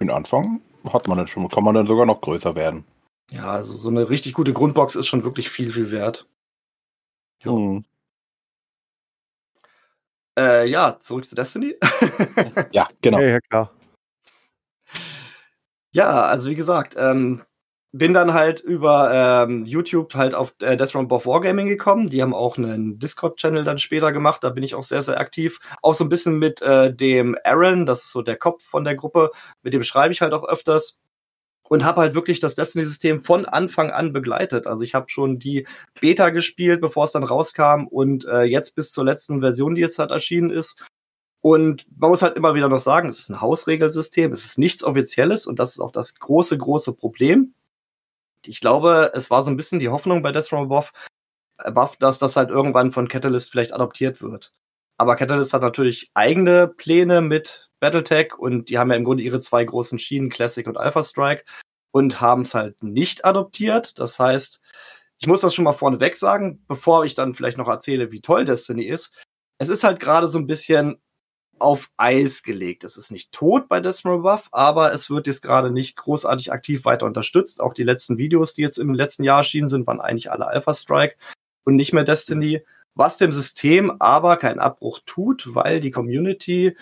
den Anfang hat man dann schon, kann man dann sogar noch größer werden. Ja, also so eine richtig gute Grundbox ist schon wirklich viel, viel wert. Ja. Hm. Äh, ja, zurück zu Destiny. ja, genau. Ja, ja, klar. Ja, also wie gesagt, ähm, bin dann halt über ähm, YouTube halt auf äh, Death Run Wargaming gekommen. Die haben auch einen Discord-Channel dann später gemacht. Da bin ich auch sehr, sehr aktiv. Auch so ein bisschen mit äh, dem Aaron, das ist so der Kopf von der Gruppe. Mit dem schreibe ich halt auch öfters und habe halt wirklich das Destiny-System von Anfang an begleitet. Also ich habe schon die Beta gespielt, bevor es dann rauskam und äh, jetzt bis zur letzten Version, die jetzt halt erschienen ist. Und man muss halt immer wieder noch sagen, es ist ein Hausregelsystem, es ist nichts Offizielles und das ist auch das große, große Problem. Ich glaube, es war so ein bisschen die Hoffnung bei Death from Above, Above, dass das halt irgendwann von Catalyst vielleicht adoptiert wird. Aber Catalyst hat natürlich eigene Pläne mit Battletech und die haben ja im Grunde ihre zwei großen Schienen, Classic und Alpha Strike, und haben es halt nicht adoptiert. Das heißt, ich muss das schon mal vorneweg sagen, bevor ich dann vielleicht noch erzähle, wie toll Destiny ist. Es ist halt gerade so ein bisschen auf Eis gelegt. Es ist nicht tot bei Desmond Buff, aber es wird jetzt gerade nicht großartig aktiv weiter unterstützt. Auch die letzten Videos, die jetzt im letzten Jahr erschienen sind, waren eigentlich alle Alpha Strike und nicht mehr Destiny. Was dem System aber keinen Abbruch tut, weil die Community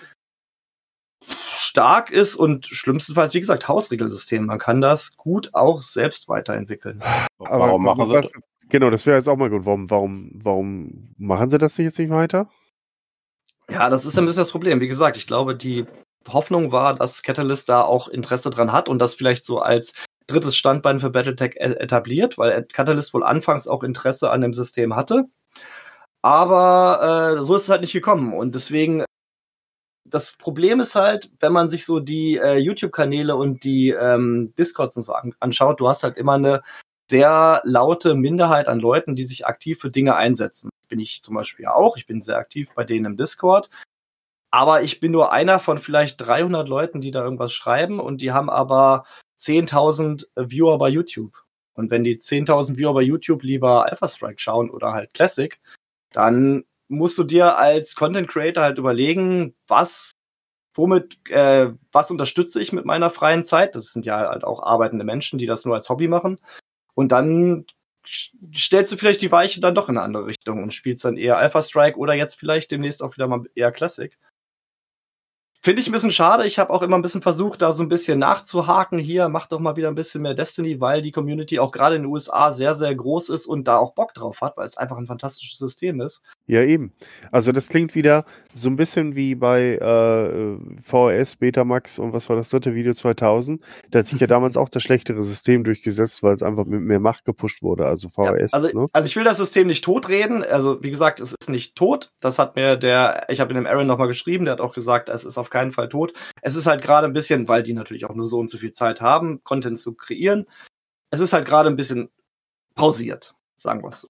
stark ist und schlimmstenfalls, wie gesagt, Hausregelsystem. Man kann das gut auch selbst weiterentwickeln. Aber warum machen sie das? Genau, das wäre jetzt auch mal gut. Warum, warum, warum machen sie das jetzt nicht weiter? Ja, das ist ein bisschen das Problem. Wie gesagt, ich glaube, die Hoffnung war, dass Catalyst da auch Interesse dran hat und das vielleicht so als drittes Standbein für Battletech e-, etabliert, weil Catalyst wohl anfangs auch Interesse an dem System hatte. Aber äh, so ist es halt nicht gekommen. Und deswegen, das Problem ist halt, wenn man sich so die äh, YouTube-Kanäle und die ähm, Discords und so an anschaut, du hast halt immer eine sehr laute Minderheit an Leuten, die sich aktiv für Dinge einsetzen. Das bin ich zum Beispiel auch. Ich bin sehr aktiv bei denen im Discord. Aber ich bin nur einer von vielleicht 300 Leuten, die da irgendwas schreiben und die haben aber 10.000 Viewer bei YouTube. Und wenn die 10.000 Viewer bei YouTube lieber Alpha Strike schauen oder halt Classic, dann musst du dir als Content Creator halt überlegen, was, womit, äh, was unterstütze ich mit meiner freien Zeit? Das sind ja halt auch arbeitende Menschen, die das nur als Hobby machen. Und dann stellst du vielleicht die Weiche dann doch in eine andere Richtung und spielst dann eher Alpha Strike oder jetzt vielleicht demnächst auch wieder mal eher Classic. Finde ich ein bisschen schade. Ich habe auch immer ein bisschen versucht, da so ein bisschen nachzuhaken. Hier, mach doch mal wieder ein bisschen mehr Destiny, weil die Community auch gerade in den USA sehr, sehr groß ist und da auch Bock drauf hat, weil es einfach ein fantastisches System ist. Ja, eben. Also das klingt wieder so ein bisschen wie bei äh, VHS, Betamax und was war das dritte Video 2000. Da hat sich ja damals auch das schlechtere System durchgesetzt, weil es einfach mit mehr Macht gepusht wurde, also VHS. Ja, also, ne? also ich will das System nicht totreden. Also wie gesagt, es ist nicht tot. Das hat mir der, ich habe in dem Aaron nochmal geschrieben, der hat auch gesagt, es ist auf keinen Fall tot. Es ist halt gerade ein bisschen, weil die natürlich auch nur so und so viel Zeit haben, Content zu kreieren. Es ist halt gerade ein bisschen pausiert, sagen wir es so.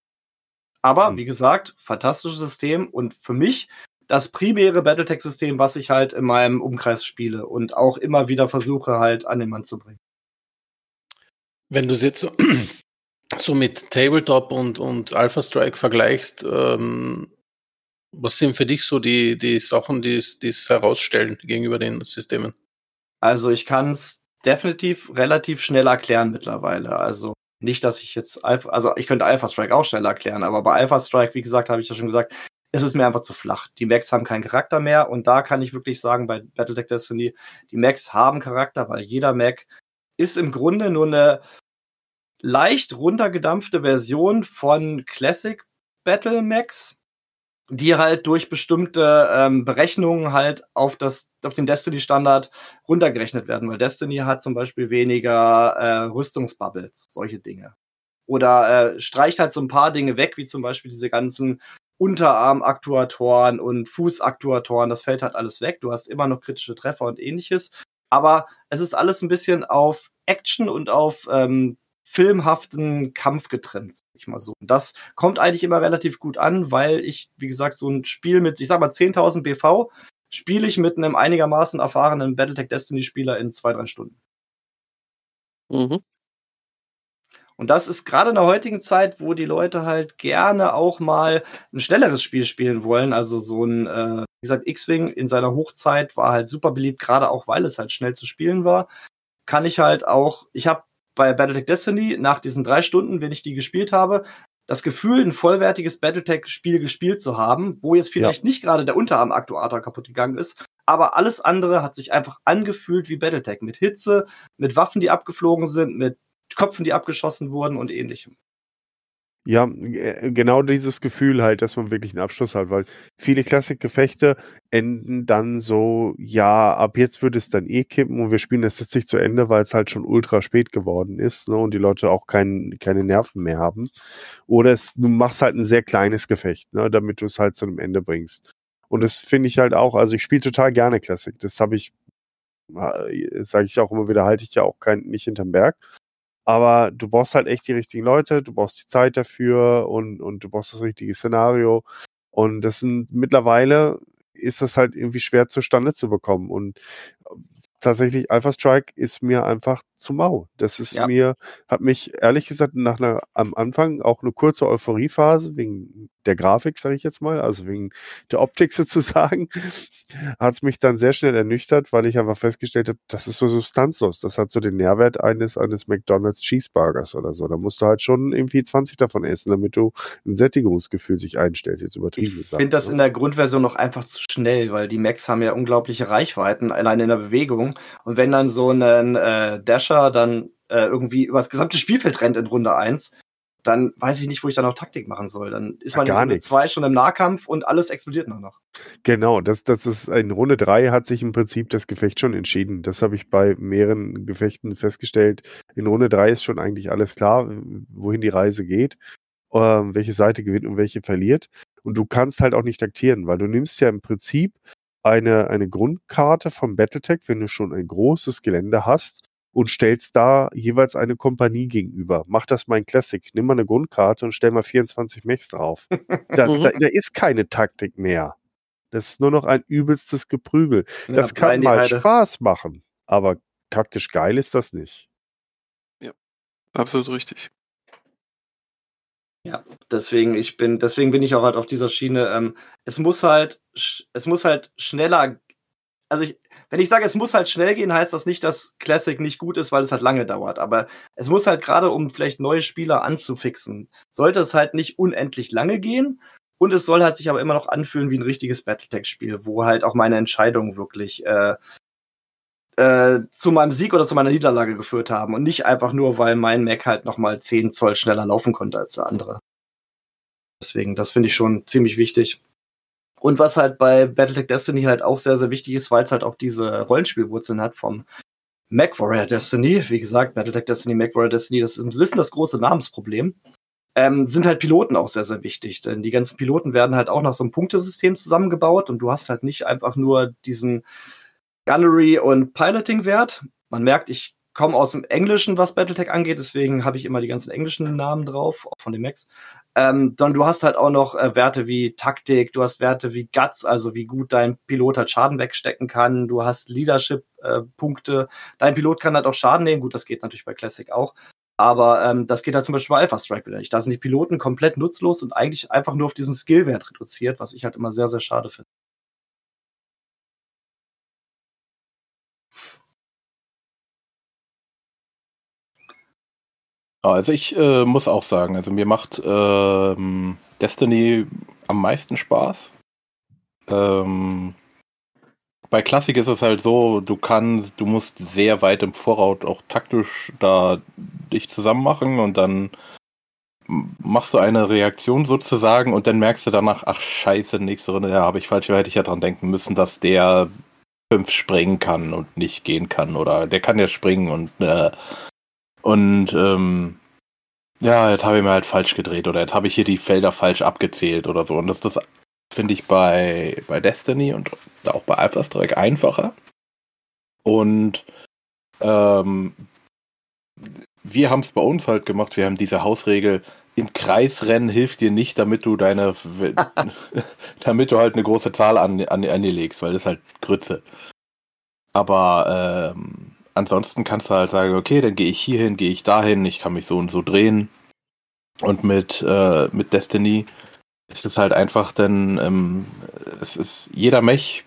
Aber mhm. wie gesagt, fantastisches System und für mich das primäre Battletech-System, was ich halt in meinem Umkreis spiele und auch immer wieder versuche halt an den Mann zu bringen. Wenn du es jetzt so, so mit Tabletop und, und Alpha Strike vergleichst, ähm, was sind für dich so die, die Sachen, die es herausstellen gegenüber den Systemen? Also ich kann es definitiv relativ schnell erklären mittlerweile. Also nicht, dass ich jetzt Alpha, also ich könnte Alpha Strike auch schnell erklären, aber bei Alpha Strike, wie gesagt, habe ich ja schon gesagt, ist es mir einfach zu flach. Die Macs haben keinen Charakter mehr und da kann ich wirklich sagen, bei Battletech Destiny, die Macs haben Charakter, weil jeder Mac ist im Grunde nur eine leicht runtergedampfte Version von Classic Battle Macs, die halt durch bestimmte ähm, Berechnungen halt auf das auf den Destiny Standard runtergerechnet werden, weil Destiny hat zum Beispiel weniger äh, Rüstungsbubbles, solche Dinge. Oder äh, streicht halt so ein paar Dinge weg, wie zum Beispiel diese ganzen Unterarmaktuatoren und Fußaktuatoren, das fällt halt alles weg. Du hast immer noch kritische Treffer und ähnliches. Aber es ist alles ein bisschen auf Action und auf ähm, filmhaften Kampf getrennt, sag ich mal so. Und das kommt eigentlich immer relativ gut an, weil ich, wie gesagt, so ein Spiel mit, ich sag mal, 10.000 BV spiele ich mit einem einigermaßen erfahrenen Battletech Destiny Spieler in zwei, drei Stunden. Mhm. Und das ist gerade in der heutigen Zeit, wo die Leute halt gerne auch mal ein schnelleres Spiel spielen wollen. Also so ein, äh, wie gesagt, X-Wing in seiner Hochzeit war halt super beliebt, gerade auch weil es halt schnell zu spielen war. Kann ich halt auch, ich habe bei Battletech Destiny nach diesen drei Stunden, wenn ich die gespielt habe, das Gefühl, ein vollwertiges Battletech-Spiel gespielt zu haben, wo jetzt vielleicht ja. nicht gerade der Unterarm-Aktuator kaputt gegangen ist, aber alles andere hat sich einfach angefühlt wie Battletech. Mit Hitze, mit Waffen, die abgeflogen sind, mit Köpfen, die abgeschossen wurden und ähnlichem. Ja, äh, genau dieses Gefühl halt, dass man wirklich einen Abschluss hat, weil viele Klassikgefechte enden dann so, ja, ab jetzt würde es dann eh kippen und wir spielen das jetzt nicht zu Ende, weil es halt schon ultra spät geworden ist ne, und die Leute auch kein, keine Nerven mehr haben. Oder es, du machst halt ein sehr kleines Gefecht, ne, damit du es halt zu einem Ende bringst. Und das finde ich halt auch, also ich spiele total gerne Classic. Das habe ich, äh, sage ich auch immer wieder, halte ich ja auch kein, nicht hinterm Berg. Aber du brauchst halt echt die richtigen Leute, du brauchst die Zeit dafür und, und du brauchst das richtige Szenario. Und das sind mittlerweile ist das halt irgendwie schwer zustande zu bekommen. Und tatsächlich Alpha Strike ist mir einfach zu mau. Das ist Ja. mir, hat mich ehrlich gesagt nach einer, am Anfang auch eine kurze Euphoriephase wegen der Grafik, sage ich jetzt mal, also wegen der Optik sozusagen, hat es mich dann sehr schnell ernüchtert, weil ich einfach festgestellt habe, das ist so substanzlos. Das hat so den Nährwert eines, eines McDonalds Cheeseburgers oder so. Da musst du halt schon irgendwie 20 davon essen, damit du ein Sättigungsgefühl sich einstellt, jetzt übertrieben Ich gesagt. finde das ne? in der Grundversion noch einfach zu schnell, weil die Macs haben ja unglaubliche Reichweiten allein in der Bewegung. Und wenn dann so ein äh, Dasher dann äh, irgendwie über das gesamte Spielfeld rennt in Runde 1, dann weiß ich nicht, wo ich dann noch Taktik machen soll. Dann ist Ja, man in Runde nichts. 2 schon im Nahkampf und alles explodiert nur noch. Genau, das, das ist in Runde drei hat sich im Prinzip das Gefecht schon entschieden. Das habe ich bei mehreren Gefechten festgestellt. In Runde drei ist schon eigentlich alles klar, wohin die Reise geht, ähm, welche Seite gewinnt und welche verliert. Und du kannst halt auch nicht taktieren, weil du nimmst ja im Prinzip eine, eine Grundkarte vom Battletech, wenn du schon ein großes Gelände hast und stellst da jeweils eine Kompanie gegenüber. Mach das mal in Classic. Nimm mal eine Grundkarte und stell mal 24 Mechs drauf. Da, da, da ist keine Taktik mehr. Das ist nur noch ein übelstes Geprügel. Ja, Das kann mal Heide. Spaß machen, aber taktisch geil ist das nicht. Absolut richtig. Ja, deswegen, ich bin, deswegen bin ich auch halt auf dieser Schiene. Ähm, es muss halt, es muss halt schneller. Also ich, wenn ich sage, es muss halt schnell gehen, heißt das nicht, dass Classic nicht gut ist, weil es halt lange dauert. Aber es muss halt gerade, um vielleicht neue Spieler anzufixen, sollte es halt nicht unendlich lange gehen. Und es soll halt sich aber immer noch anfühlen wie ein richtiges Battletech-Spiel, wo halt auch meine Entscheidungen wirklich äh, äh, zu meinem Sieg oder zu meiner Niederlage geführt haben und nicht einfach nur, weil mein Mac halt noch mal 10 Zoll schneller laufen konnte als der andere. Deswegen, das finde ich schon ziemlich wichtig. Und was halt bei Battletech Destiny halt auch sehr, sehr wichtig ist, weil es halt auch diese Rollenspielwurzeln hat vom Mac Warrior Destiny. Wie gesagt, Battletech Destiny, Mac Warrior Destiny, das ist ein bisschen das große Namensproblem. Ähm, sind halt Piloten auch sehr, sehr wichtig. Denn die ganzen Piloten werden halt auch nach so einem Punktesystem zusammengebaut und du hast halt nicht einfach nur diesen Gunnery und Piloting-Wert. Man merkt, ich komme aus dem Englischen, was Battletech angeht, deswegen habe ich immer die ganzen englischen Namen drauf, auch von den Macs. Ähm, dann du hast halt auch noch äh, Werte wie Taktik, du hast Werte wie Guts, also wie gut dein Pilot halt Schaden wegstecken kann, du hast Leadership-Punkte. Dein Pilot kann halt auch Schaden nehmen, gut, das geht natürlich bei Classic auch. Aber ähm, das geht halt zum Beispiel bei Alpha Strike wieder nicht. Da sind die Piloten komplett nutzlos und eigentlich einfach nur auf diesen Skillwert reduziert, was ich halt immer sehr, sehr schade finde. Also ich äh, muss auch sagen, also mir macht ähm, Destiny am meisten Spaß. Ähm, bei Klassik ist es halt so, du kannst, du musst sehr weit im Voraus auch taktisch da dich zusammen machen und dann machst du eine Reaktion sozusagen und dann merkst du danach, ach scheiße, nächste Runde, ja, habe ich falsch, hätte ich ja dran denken müssen, dass der fünf springen kann und nicht gehen kann oder der kann ja springen und äh, und ähm, ja, jetzt habe ich mir halt falsch gedreht oder jetzt habe ich hier die Felder falsch abgezählt oder so. Und das, das finde ich bei, bei Destiny und auch bei Alpha Strike einfacher. Und ähm, wir haben es bei uns halt gemacht. Wir haben diese Hausregel, im Kreisrennen hilft dir nicht, damit du deine, damit du halt eine große Zahl an, an, an dir legst, weil das ist halt Grütze. Aber ähm, ansonsten kannst du halt sagen, okay, dann gehe ich hier hin, gehe ich dahin, ich kann mich so und so drehen. Und mit, äh, mit Destiny ist es halt einfach, denn ähm, es ist jeder Mech,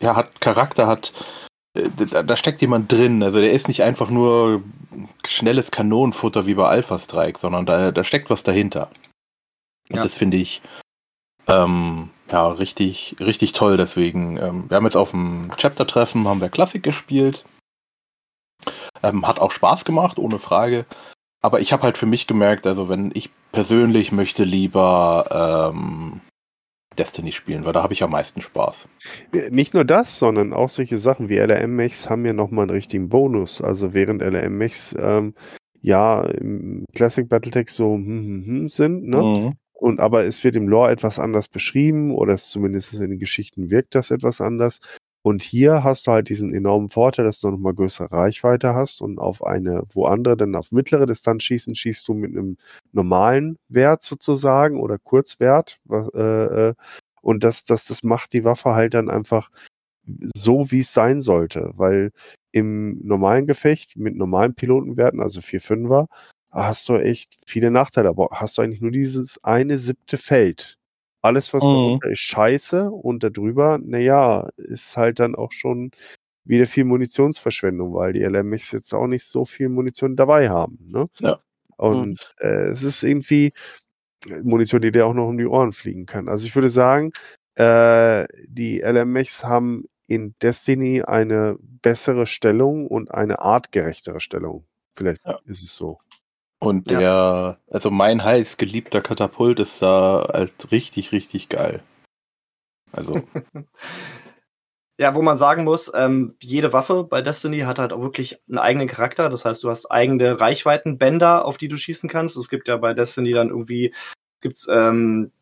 ja, hat Charakter, hat äh, da, da steckt jemand drin. Also der ist nicht einfach nur schnelles Kanonenfutter wie bei Alpha Strike, sondern da, da steckt was dahinter. Und Ja. das finde ich ähm, ja richtig, richtig toll. Deswegen, ähm, wir haben jetzt auf dem Chapter-Treffen haben wir Klassik gespielt. Ähm, hat auch Spaß gemacht, ohne Frage. Aber ich habe halt für mich gemerkt, also wenn ich persönlich möchte lieber ähm, Destiny spielen, weil da habe ich am meisten Spaß. Nicht nur das, sondern auch solche Sachen wie LRM-Mechs haben ja nochmal einen richtigen Bonus. Also während LRM-Mechs ähm, ja im Classic Battletech so hm, hm, hm sind, ne? Mhm. Und aber es wird im Lore etwas anders beschrieben oder es zumindest in den Geschichten wirkt das etwas anders. Und hier hast du halt diesen enormen Vorteil, dass du nochmal größere Reichweite hast und auf eine, wo andere dann auf mittlere Distanz schießen, schießt du mit einem normalen Wert sozusagen oder Kurzwert. Äh, äh, und das, das, das macht die Waffe halt dann einfach so, wie es sein sollte, weil im normalen Gefecht mit normalen Pilotenwerten, also 4-5er, hast du echt viele Nachteile, aber hast du eigentlich nur dieses eine siebte Feld. Alles, was Mhm. darunter ist, scheiße und darüber, naja, ist halt dann auch schon wieder viel Munitionsverschwendung, weil die LMX jetzt auch nicht so viel Munition dabei haben. Ne? Ja. Und äh, es ist irgendwie Munition, die dir auch noch um die Ohren fliegen kann. Also ich würde sagen, äh, die LMX haben in Destiny eine bessere Stellung und eine artgerechtere Stellung. Vielleicht Ja. ist es so. Und Ja. der, also mein heiß geliebter Katapult ist da als richtig, richtig geil. Also, Ja, wo man sagen muss, ähm, jede Waffe bei Destiny hat halt auch wirklich einen eigenen Charakter. Das heißt, du hast eigene Reichweitenbänder, auf die du schießen kannst. Es gibt ja bei Destiny dann irgendwie gibt's ähm,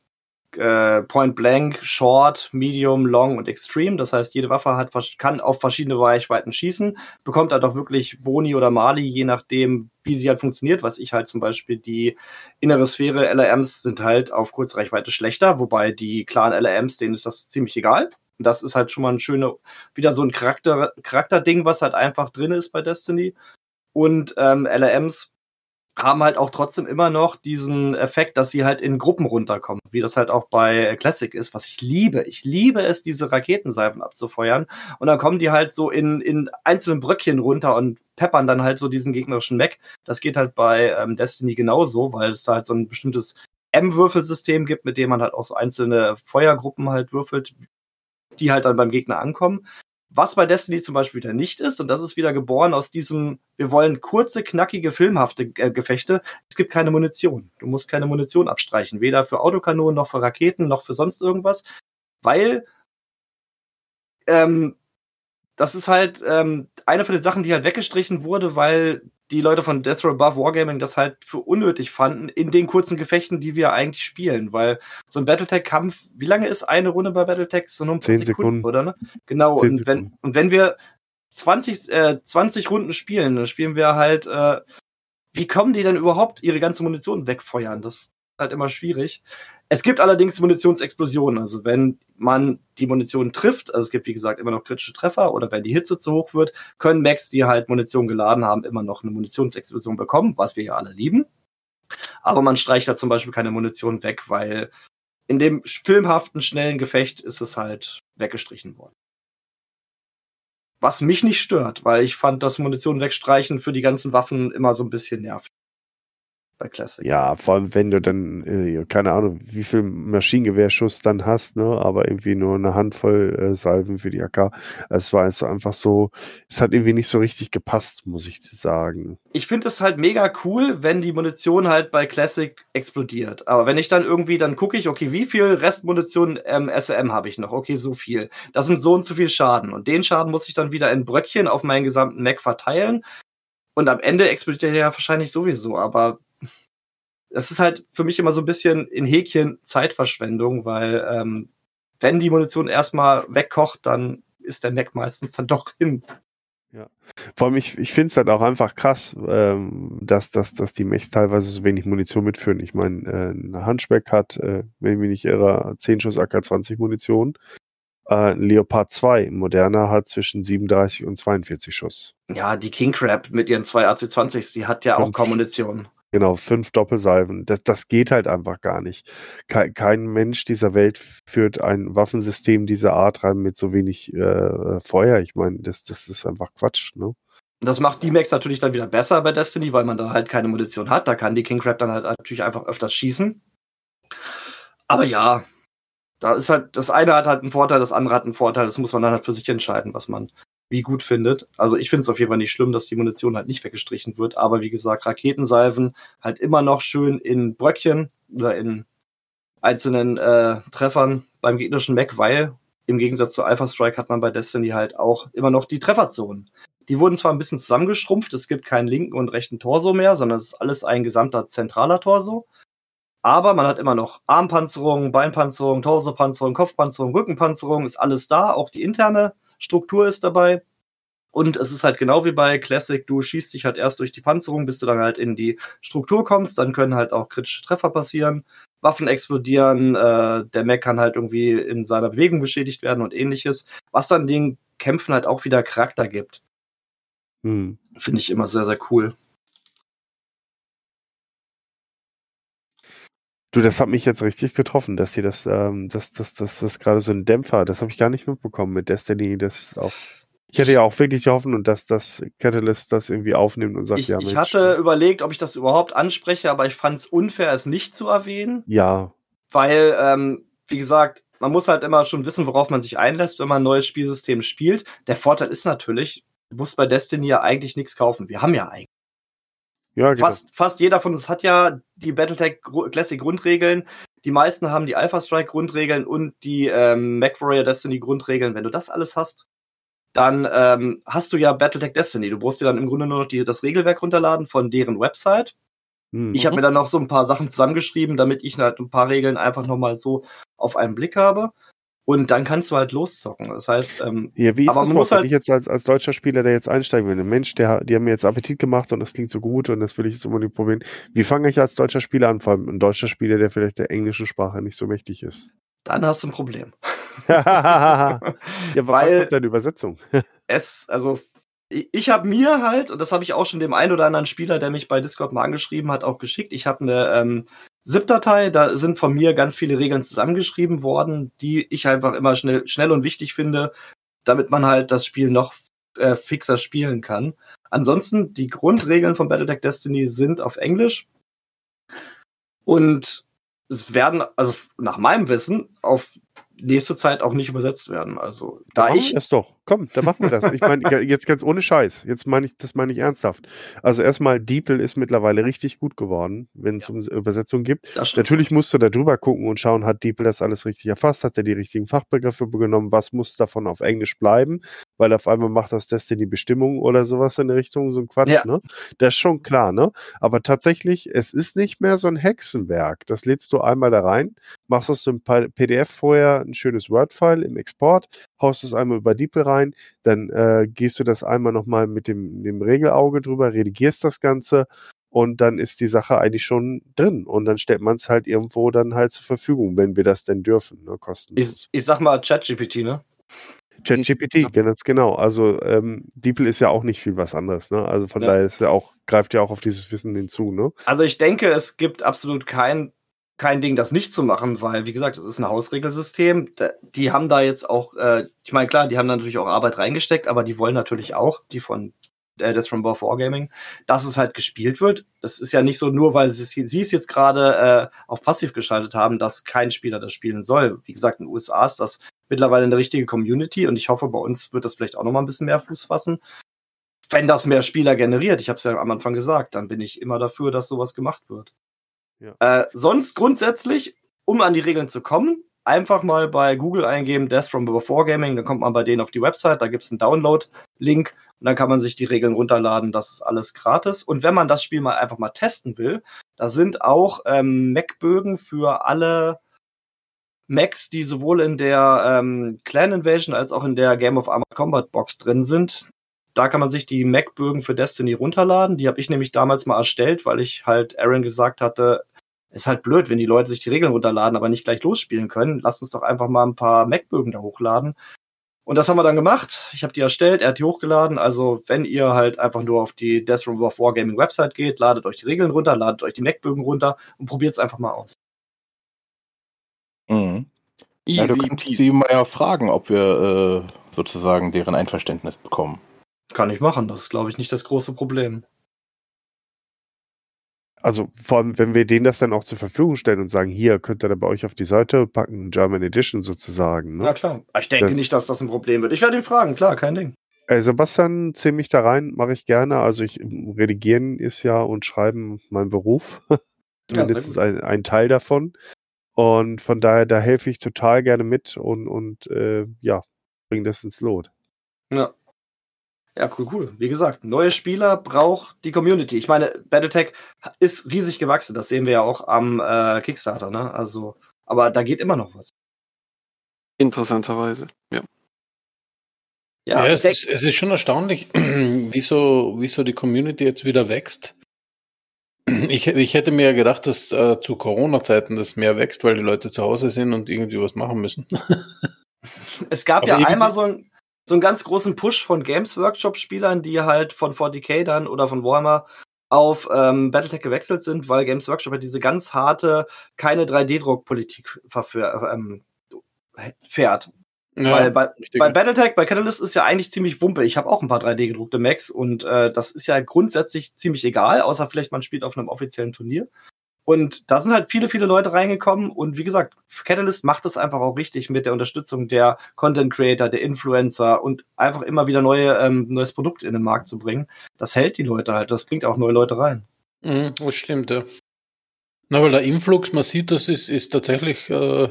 äh, Point Blank, Short, Medium, Long und Extreme. Das heißt, jede Waffe hat, kann auf verschiedene Reichweiten schießen, bekommt halt auch wirklich Boni oder Mali, je nachdem, wie sie halt funktioniert. Was ich halt zum Beispiel die innere Sphäre LRMs sind halt auf Kurzreichweite schlechter, wobei die klaren LRMs, denen ist das ziemlich egal. Und das ist halt schon mal ein schöner, wieder so ein Charakter, Charakterding, was halt einfach drin ist bei Destiny. Und ähm, LRMs haben halt auch trotzdem immer noch diesen Effekt, dass sie halt in Gruppen runterkommen, wie das halt auch bei Classic ist, was ich liebe. Ich liebe es, diese Raketenseifen abzufeuern. Und dann kommen die halt so in, in einzelnen Bröckchen runter und peppern dann halt so diesen gegnerischen Mech. Das geht halt bei ähm, Destiny genauso, weil es halt so ein bestimmtes M-Würfelsystem gibt, mit dem man halt auch so einzelne Feuergruppen halt würfelt, die halt dann beim Gegner ankommen. Was bei Destiny zum Beispiel wieder nicht ist, und das ist wieder geboren aus diesem, wir wollen kurze, knackige, filmhafte äh, Gefechte. Es gibt keine Munition. Du musst keine Munition abstreichen. Weder für Autokanonen, noch für Raketen, noch für sonst irgendwas. Weil ähm, das ist halt ähm, eine von den Sachen, die halt weggestrichen wurde, weil die Leute von Death Row Above Wargaming das halt für unnötig fanden in den kurzen Gefechten, die wir eigentlich spielen, weil so ein Battletech-Kampf, wie lange ist eine Runde bei Battletech? So nur paar Zehn Sekunden, Sekunden. oder? Ne? Genau, Zehn und wenn, und wenn wir 20, äh, 20 Runden spielen, dann spielen wir halt, äh, wie kommen die denn überhaupt ihre ganze Munition wegfeuern? Das halt immer schwierig. Es gibt allerdings Munitionsexplosionen. Also wenn man die Munition trifft, also es gibt wie gesagt immer noch kritische Treffer oder wenn die Hitze zu hoch wird, können Macs, die halt Munition geladen haben, immer noch eine Munitionsexplosion bekommen, was wir ja alle lieben. Aber man streicht da zum Beispiel keine Munition weg, weil in dem filmhaften, schnellen Gefecht ist es halt weggestrichen worden. Was mich nicht stört, weil ich fand das Munition wegstreichen für die ganzen Waffen immer so ein bisschen nervig. Bei Classic. Ja, vor allem, wenn du dann, äh, keine Ahnung, wie viel Maschinengewehrschuss dann hast, ne, aber irgendwie nur eine Handvoll äh, Salven für die AK. Es war also einfach so, es hat irgendwie nicht so richtig gepasst, muss ich sagen. ich finde es halt mega cool, wenn die Munition halt bei Classic explodiert. Aber wenn ich dann irgendwie, dann gucke ich, okay, wie viel Restmunition ähm, SRM habe ich noch? Okay, so viel. Das sind so und so viel Schaden. Und den Schaden muss ich dann wieder in Bröckchen auf meinen gesamten Mac verteilen. Und am Ende explodiert der ja wahrscheinlich sowieso. Aber das ist halt für mich immer so ein bisschen in Häkchen Zeitverschwendung, weil ähm, wenn die Munition erstmal wegkocht, dann ist der Mac meistens dann doch hin. Vor allem, ich, ich finde es halt auch einfach krass, ähm, dass, dass, dass die Mechs teilweise so wenig Munition mitführen. Ich meine, äh, ein Hunchback hat, äh, wenn ich mich nicht irre, 10 Schuss AK-20 Munition. Äh, ein Leopard 2, ein moderner, hat zwischen 37 und 42 Schuss. Ja, die King Crab mit ihren zwei AC-20s, die hat ja auch Fünf. kaum Munition. Genau, fünf Doppelsalven. Das, das geht halt einfach gar nicht. Kein, kein Mensch dieser Welt führt ein Waffensystem dieser Art rein mit so wenig äh, Feuer. Ich meine, das, das ist einfach Quatsch, ne? Das macht die Max natürlich dann wieder besser bei Destiny, weil man da halt keine Munition hat. Da kann die King Crab dann halt natürlich einfach öfters schießen. Aber ja, da ist halt, das eine hat halt einen Vorteil, das andere hat einen Vorteil. Das muss man dann halt für sich entscheiden, was man wie gut findet. Also ich finde es auf jeden Fall nicht schlimm, dass die Munition halt nicht weggestrichen wird. Aber wie gesagt, Raketensalven halt immer noch schön in Bröckchen oder in einzelnen äh, Treffern beim gegnerischen Mac, weil im Gegensatz zu Alpha Strike hat man bei Destiny halt auch immer noch die Trefferzonen. Die wurden zwar ein bisschen zusammengeschrumpft, es gibt keinen linken und rechten Torso mehr, sondern es ist alles ein gesamter zentraler Torso. Aber man hat immer noch Armpanzerung, Beinpanzerung, Torsopanzerung, Kopfpanzerung, Rückenpanzerung, ist alles da. Auch die interne Struktur ist dabei. Und es ist halt genau wie bei Classic, du schießt dich halt erst durch die Panzerung, bis du dann halt in die Struktur kommst. Dann können halt auch kritische Treffer passieren, Waffen explodieren, äh, der Mech kann halt irgendwie in seiner Bewegung beschädigt werden und ähnliches. Was dann den Kämpfen halt auch wieder Charakter gibt. Hm. Finde ich immer sehr, sehr cool. Du, das hat mich jetzt richtig getroffen, dass sie das, ähm, das, das, das, das gerade so ein Dämpfer, das habe ich gar nicht mitbekommen mit Destiny, das auch. Ich hätte ja auch wirklich die Hoffnung, dass das Catalyst das irgendwie aufnimmt und sagt, Ich, ja, ich Mensch, hatte überlegt, ob ich das überhaupt anspreche, aber ich fand es unfair, es nicht zu erwähnen, ja, weil, ähm, wie gesagt, man muss halt immer schon wissen, worauf man sich einlässt, wenn man ein neues Spielsystem spielt. Der Vorteil ist natürlich, du musst bei Destiny ja eigentlich nichts kaufen. Wir haben ja eigentlich. Ja, genau. Fast, fast jeder von uns hat ja die Battletech Classic Grundregeln. Die meisten haben die Alpha Strike Grundregeln und die ähm, MacWarrior Destiny Grundregeln. Wenn du das alles hast, dann ähm, hast du ja Battletech Destiny. Du brauchst dir dann im Grunde nur noch die, das Regelwerk runterladen von deren Website. Hm. Ich habe mir dann noch so ein paar Sachen zusammengeschrieben, damit ich halt ein paar Regeln einfach nochmal so auf einen Blick habe. Und dann kannst du halt loszocken. Das heißt, ähm, Ja, wie ist Aber das man muss halt- wenn ich jetzt als, als deutscher Spieler, der jetzt einsteigen will, ein Mensch, der, die haben mir jetzt Appetit gemacht und das klingt so gut und das will ich jetzt unbedingt probieren. Wie fange ich als deutscher Spieler an? Vor allem ein deutscher Spieler, der vielleicht der englischen Sprache nicht so mächtig ist. dann hast du ein Problem. ja, Weil- weil deine Übersetzung. es, also ich, ich habe mir halt, und das habe ich auch schon dem einen oder anderen Spieler, der mich bei Discord mal angeschrieben hat, auch geschickt. Ich habe eine ähm, ZIP-Datei, da sind von mir ganz viele Regeln zusammengeschrieben worden, die ich einfach immer schnell, schnell und wichtig finde, damit man halt das Spiel noch äh, fixer spielen kann. Ansonsten, die Grundregeln von Battletech Destiny sind auf Englisch. Und es werden, also nach meinem Wissen, auf nächste Zeit auch nicht übersetzt werden. Also, da Machen ich. das doch. Komm, dann machen wir das. Ich meine, ja, jetzt ganz ohne Scheiß. Jetzt meine ich, das meine ich ernsthaft. Also erstmal, DeepL ist mittlerweile richtig gut geworden, wenn es um Übersetzung gibt. Natürlich musst du da drüber gucken und schauen, hat DeepL das alles richtig erfasst? Hat er die richtigen Fachbegriffe genommen? Was muss davon auf Englisch bleiben? Weil auf einmal macht das Destiny Bestimmung oder sowas in der Richtung, so ein Quatsch, Ja. ne? Das ist schon klar, ne? Aber tatsächlich, es ist nicht mehr so ein Hexenwerk. Das lädst du einmal da rein, machst aus dem PDF vorher ein schönes Word-File im Export, haust es einmal über DeepL rein, dann äh, gehst du das einmal nochmal mit dem, dem Regelauge drüber, redigierst das Ganze und dann ist die Sache eigentlich schon drin. Und dann stellt man es halt irgendwo dann halt zur Verfügung, wenn wir das denn dürfen, ne, kostenlos. Ich, ich sag mal ChatGPT, ne? ChatGPT, ganz genau. Also ähm, DeepL ist ja auch nicht viel was anderes, ne? Also von Ja. daher ist ja auch, greift ja auch auf dieses Wissen hinzu, ne? Also ich denke, es gibt absolut kein, kein Ding, das nicht zu machen, weil, wie gesagt, es ist ein Hausregelsystem. Die haben da jetzt auch, äh, ich meine, klar, die haben da natürlich auch Arbeit reingesteckt, aber die wollen natürlich auch, die von äh, das from Bow Wargaming, dass es halt gespielt wird. Das ist ja nicht so nur, weil sie es, sie es jetzt gerade äh, auf passiv geschaltet haben, dass kein Spieler das spielen soll. Wie gesagt, in den USA ist das mittlerweile eine richtige Community und ich hoffe, bei uns wird das vielleicht auch noch mal ein bisschen mehr Fuß fassen. Wenn das mehr Spieler generiert, ich habe es ja am Anfang gesagt, dann bin ich immer dafür, dass sowas gemacht wird. Ja. Äh, sonst grundsätzlich, um an die Regeln zu kommen, einfach mal bei Google eingeben, Death from Before Gaming, dann kommt man bei denen auf die Website, da gibt's einen Download-Link und dann kann man sich die Regeln runterladen, das ist alles gratis. Und wenn man das Spiel mal einfach mal testen will, da sind auch ähm, Mac-Bögen für alle Macs, die sowohl in der ähm, Clan Invasion als auch in der Game of Armored Combat Box drin sind. Da kann man sich die Mac-Bögen für Destiny runterladen. Die habe ich nämlich damals mal erstellt, weil ich halt Aaron gesagt hatte, ist halt blöd, wenn die Leute sich die Regeln runterladen, aber nicht gleich losspielen können. Lasst uns doch einfach mal ein paar Mac-Bögen da hochladen. Und das haben wir dann gemacht. Ich habe die erstellt, er hat die hochgeladen. Also wenn ihr halt einfach nur auf die Death Room of Wargaming Website geht, ladet euch die Regeln runter, ladet euch die Mac-Bögen runter und probiert es einfach mal aus. Mhm. Ja, du Easy kannst peasy. sie mal ja fragen, ob wir äh, sozusagen deren Einverständnis bekommen. Kann ich machen. Das ist, glaube ich, nicht das große Problem. Also vor allem, wenn wir denen das dann auch zur Verfügung stellen und sagen, hier könnt ihr da bei euch auf die Seite packen, German Edition sozusagen. Ja, Ne? klar. Ich denke Das- nicht, dass das ein Problem wird. Ich werde ihn fragen, klar, kein Ding. Ey, Sebastian, zähl mich da rein, mache ich gerne. Also ich redigieren ist ja und schreiben mein Beruf. Zumindest sehr ein, ein Teil davon. Und von daher, da helfe ich total gerne mit und, und äh, ja, bring das ins Lot. Ja. Ja, cool, cool. Wie gesagt, neue Spieler braucht die Community. Ich meine, Battletech ist riesig gewachsen. Das sehen wir ja auch am äh, Kickstarter, ne? Also, aber da geht immer noch was. Interessanterweise, ja. Ja, Ja, es, ist, es ist schon erstaunlich, wieso, wieso die Community jetzt wieder wächst. Ich, ich hätte mir ja gedacht, dass äh, zu Corona-Zeiten das mehr wächst, weil die Leute zu Hause sind und irgendwie was machen müssen. Es gab Aber ja einmal so, ein, so einen ganz großen Push von Games Workshop-Spielern, die halt von 40k dann oder von Warhammer auf ähm, Battletech gewechselt sind, weil Games Workshop ja diese ganz harte, keine 3D-Druck-Politik verfähr- ähm, fährt. Ja, weil bei, bei Battletech, bei Catalyst ist ja eigentlich ziemlich Wumpe. Ich habe auch ein paar 3D-gedruckte Macs und äh, das ist ja grundsätzlich ziemlich egal, außer vielleicht man spielt auf einem offiziellen Turnier. Und da sind halt viele, viele Leute reingekommen und wie gesagt, Catalyst macht es einfach auch richtig mit der Unterstützung der Content Creator, der Influencer und einfach immer wieder neue, ähm, neues Produkt in den Markt zu bringen. Das hält die Leute halt, das bringt auch neue Leute rein. Mhm, das stimmt, ja. Na, weil der Influx, man sieht, das ist, ist tatsächlich, äh,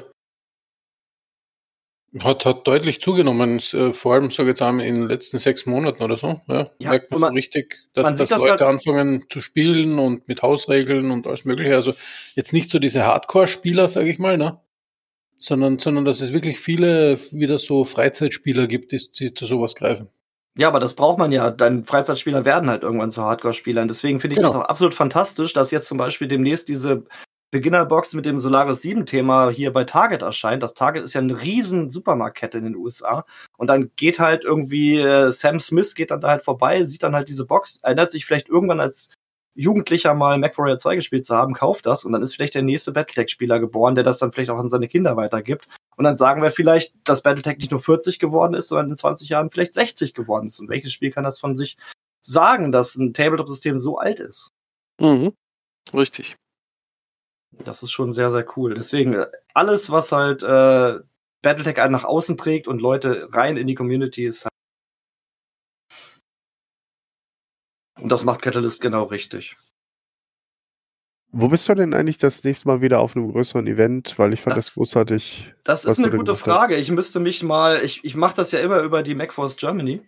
hat, hat deutlich zugenommen, äh, vor allem, ich jetzt in den letzten sechs Monaten oder so. Ja, Ja, merkt man, man- so richtig, dass, dass das Leute halt- anfangen zu spielen und mit Hausregeln und alles Mögliche. Also jetzt nicht so diese Hardcore-Spieler, sage ich mal, ne? Sondern, sondern dass es wirklich viele wieder so Freizeitspieler gibt, die, die zu sowas greifen. Ja, aber das braucht man ja. Dann Freizeitspieler werden halt irgendwann zu Hardcore-Spielern. Deswegen finde ich Genau. das auch absolut fantastisch, dass jetzt zum Beispiel demnächst diese Beginnerbox mit dem Solaris 7-Thema hier bei Target erscheint. Das Target ist ja eine riesen Supermarktkette in den USA. Und dann geht halt irgendwie äh, Sam Smith geht dann da halt vorbei, sieht dann halt diese Box, erinnert sich vielleicht irgendwann als Jugendlicher mal MacWarrior 2 gespielt zu haben, kauft das und dann ist vielleicht der nächste Battletech-Spieler geboren, der das dann vielleicht auch an seine Kinder weitergibt. Und dann sagen wir vielleicht, dass Battletech nicht nur 40 geworden ist, sondern in 20 Jahren vielleicht 60 geworden ist. Und welches Spiel kann das von sich sagen, dass ein Tabletop-System so alt ist? Mhm. Richtig. Das ist schon sehr, sehr cool. Deswegen, äh, alles, was halt äh, Battletech einen nach außen trägt und Leute rein in die Community ist halt. Und das macht Catalyst genau richtig. Wo bist du denn eigentlich das nächste Mal wieder auf einem größeren Event? Weil ich fand das, Das- großartig. Das ist eine gute. Frage. Ich müsste mich mal, ich, ich mache das ja immer über die MacForce Germany.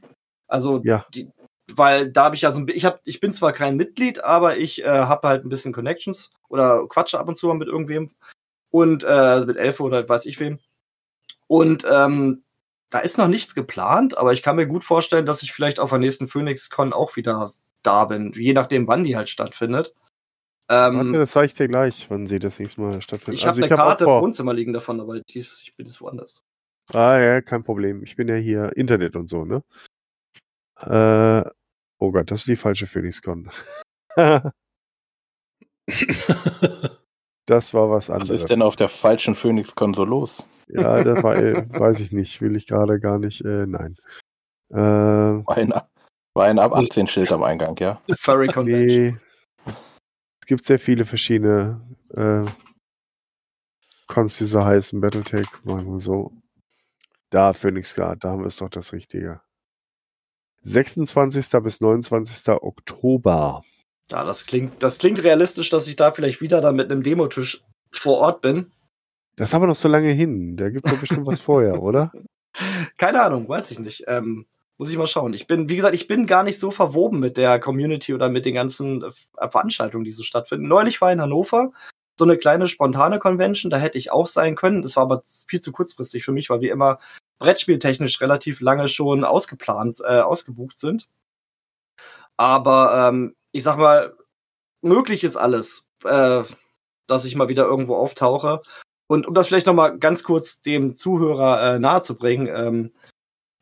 Also, Ja. die, weil da habe ich ja so ein ich habe ich bin zwar kein Mitglied, aber ich äh, habe halt ein bisschen Connections oder quatsche ab und zu mal mit irgendwem und äh, mit Elfe oder weiß ich wem. Und ähm, da ist noch nichts geplant, aber ich kann mir gut vorstellen, dass ich vielleicht auf der nächsten PhoenixCon auch wieder da bin, je nachdem, wann die halt stattfindet. Ähm, Warte, das zeige ich dir gleich, wann sie das nächste Mal stattfindet. ich habe also eine hab Karte im vor- Wohnzimmer liegen davon, aber dies, ich bin jetzt woanders. Ah ja, kein Problem. Ich bin ja hier Internet und so, ne? Äh, oh Gott, das ist die falsche PhoenixCon. das war was Was anderes. ist denn auf der falschen Phoenix-Konsole los? Ja, das war, äh, weiß ich nicht. Will ich gerade gar nicht. Äh, nein. Äh, War ein, war ein ab 18 Schild am Eingang, ja? Furry Convention. nee. Es gibt sehr viele verschiedene äh, Cons, die so heißen. Battletech, machen wir so. Da, Phoenix Guard, da haben wir es doch das Richtige. 26. bis 29. Oktober. Ja, das klingt, das klingt realistisch, dass ich da vielleicht wieder dann mit einem Demotisch vor Ort bin. Das ist aber noch so lange hin. Da gibt es doch bestimmt was vorher, oder? Keine Ahnung, weiß ich nicht. Ähm, muss ich mal schauen. Ich bin, wie gesagt, ich bin gar nicht so verwoben mit der Community oder mit den ganzen äh, Veranstaltungen, die so stattfinden. Neulich war in Hannover so eine kleine spontane Convention, da hätte ich auch sein können. Das war aber viel zu kurzfristig für mich, weil wir immer brettspieltechnisch relativ lange schon ausgeplant, äh, ausgebucht sind. Aber ähm, ich sag mal, möglich ist alles, äh, dass ich mal wieder irgendwo auftauche. Und um das vielleicht noch mal ganz kurz dem Zuhörer äh, nahezubringen, ähm,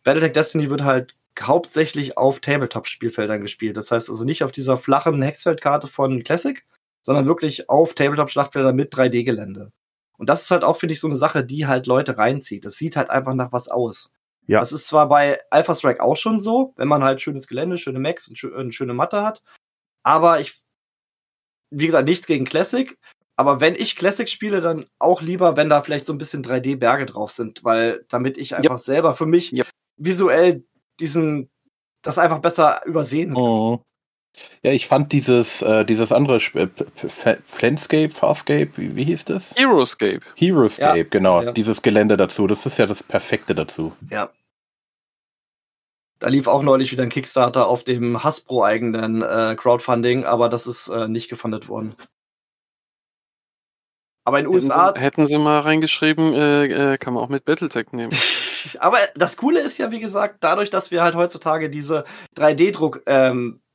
Battletech Destiny wird halt hauptsächlich auf Tabletop-Spielfeldern gespielt. Das heißt also nicht auf dieser flachen Hexfeldkarte von Classic, sondern wirklich auf Tabletop-Schlachtfeldern mit 3D-Gelände. Und das ist halt auch, finde ich, so eine Sache, die halt Leute reinzieht. Das sieht halt einfach nach was aus. Ja. Das ist zwar bei Alpha Strike auch schon so, wenn man halt schönes Gelände, schöne Max und schö eine schöne Matte hat. Aber ich, wie gesagt, nichts gegen Classic. Aber wenn ich Classic spiele, dann auch lieber, wenn da vielleicht so ein bisschen 3D-Berge drauf sind, weil damit ich einfach selber für mich Yep. visuell diesen, das einfach besser übersehen kann. Mhm. Ja, ich fand dieses, äh, dieses andere Spiel, P- P- F- Planscape, Farscape, wie, wie hieß das? Heroescape. Heroescape, Ja. genau. Ja. Dieses Gelände dazu, das ist ja das Perfekte dazu. Ja. Da lief auch neulich wieder ein Kickstarter auf dem Hasbro-eigenen äh, Crowdfunding, aber das ist äh, nicht gefundet worden. Aber in den Hätten USA. sie, hätten sie mal reingeschrieben, äh, äh, kann man auch mit Battletech nehmen. Aber das Coole ist ja, wie gesagt, dadurch, dass wir halt heutzutage diese 3D-Druck ähm, äh,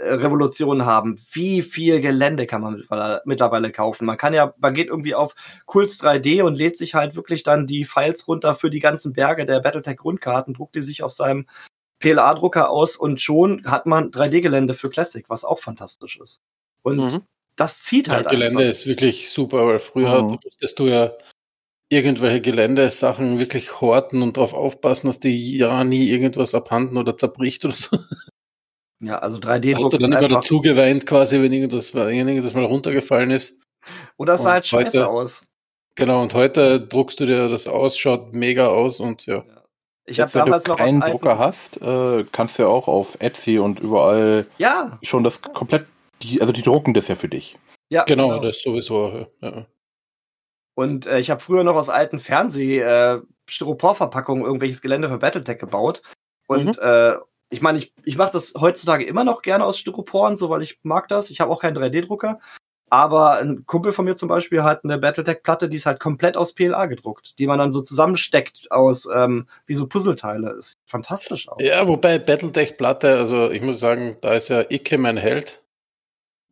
Revolution haben, wie viel Gelände kann man mittlerweile- kaufen? Man kann ja, man geht irgendwie auf Kults 3D und lädt sich halt wirklich dann die Files runter für die ganzen Berge der Battletech Grundkarten, druckt die sich auf seinem PLA-Drucker aus und schon hat man 3D-Gelände für Classic, was auch fantastisch ist. Und Mhm. das zieht Ja, halt Gelände einfach. ist wirklich super, weil früher Mhm. musstest du ja irgendwelche Geländesachen wirklich horten und darauf aufpassen, dass die ja nie irgendwas abhanden oder zerbricht oder so. Ja, also Da hast 3D-Druck du ist dann immer dazu geweint, quasi, wenn irgendwas, wenn irgendwas mal runtergefallen ist. oder sah halt scheiße heute- aus. Genau, und heute druckst du dir das aus, schaut mega aus und ja. Ich habe Jetzt, wenn du damals noch keinen alten- Drucker hast, äh, kannst du ja auch auf Etsy und überall Ja, schon das komplett, die, also die drucken das ja für dich. ja, Genau, das sowieso. Ja. Und äh, ich habe früher noch aus alten Fernseh äh, Styroporverpackungen irgendwelches Gelände für Battletech gebaut. Und äh, ich meine, ich, ich mache das heutzutage immer noch gerne aus Styropor und so, weil ich mag das. Ich habe auch keinen 3D-Drucker. Aber ein Kumpel von mir zum Beispiel hat eine Battletech-Platte, die ist halt komplett aus PLA gedruckt, die man dann so zusammensteckt aus ähm, wie so Puzzleteile. Ist fantastisch auch. ja, wobei Battletech-Platte, also ich muss sagen, da ist ja Icke mein Held.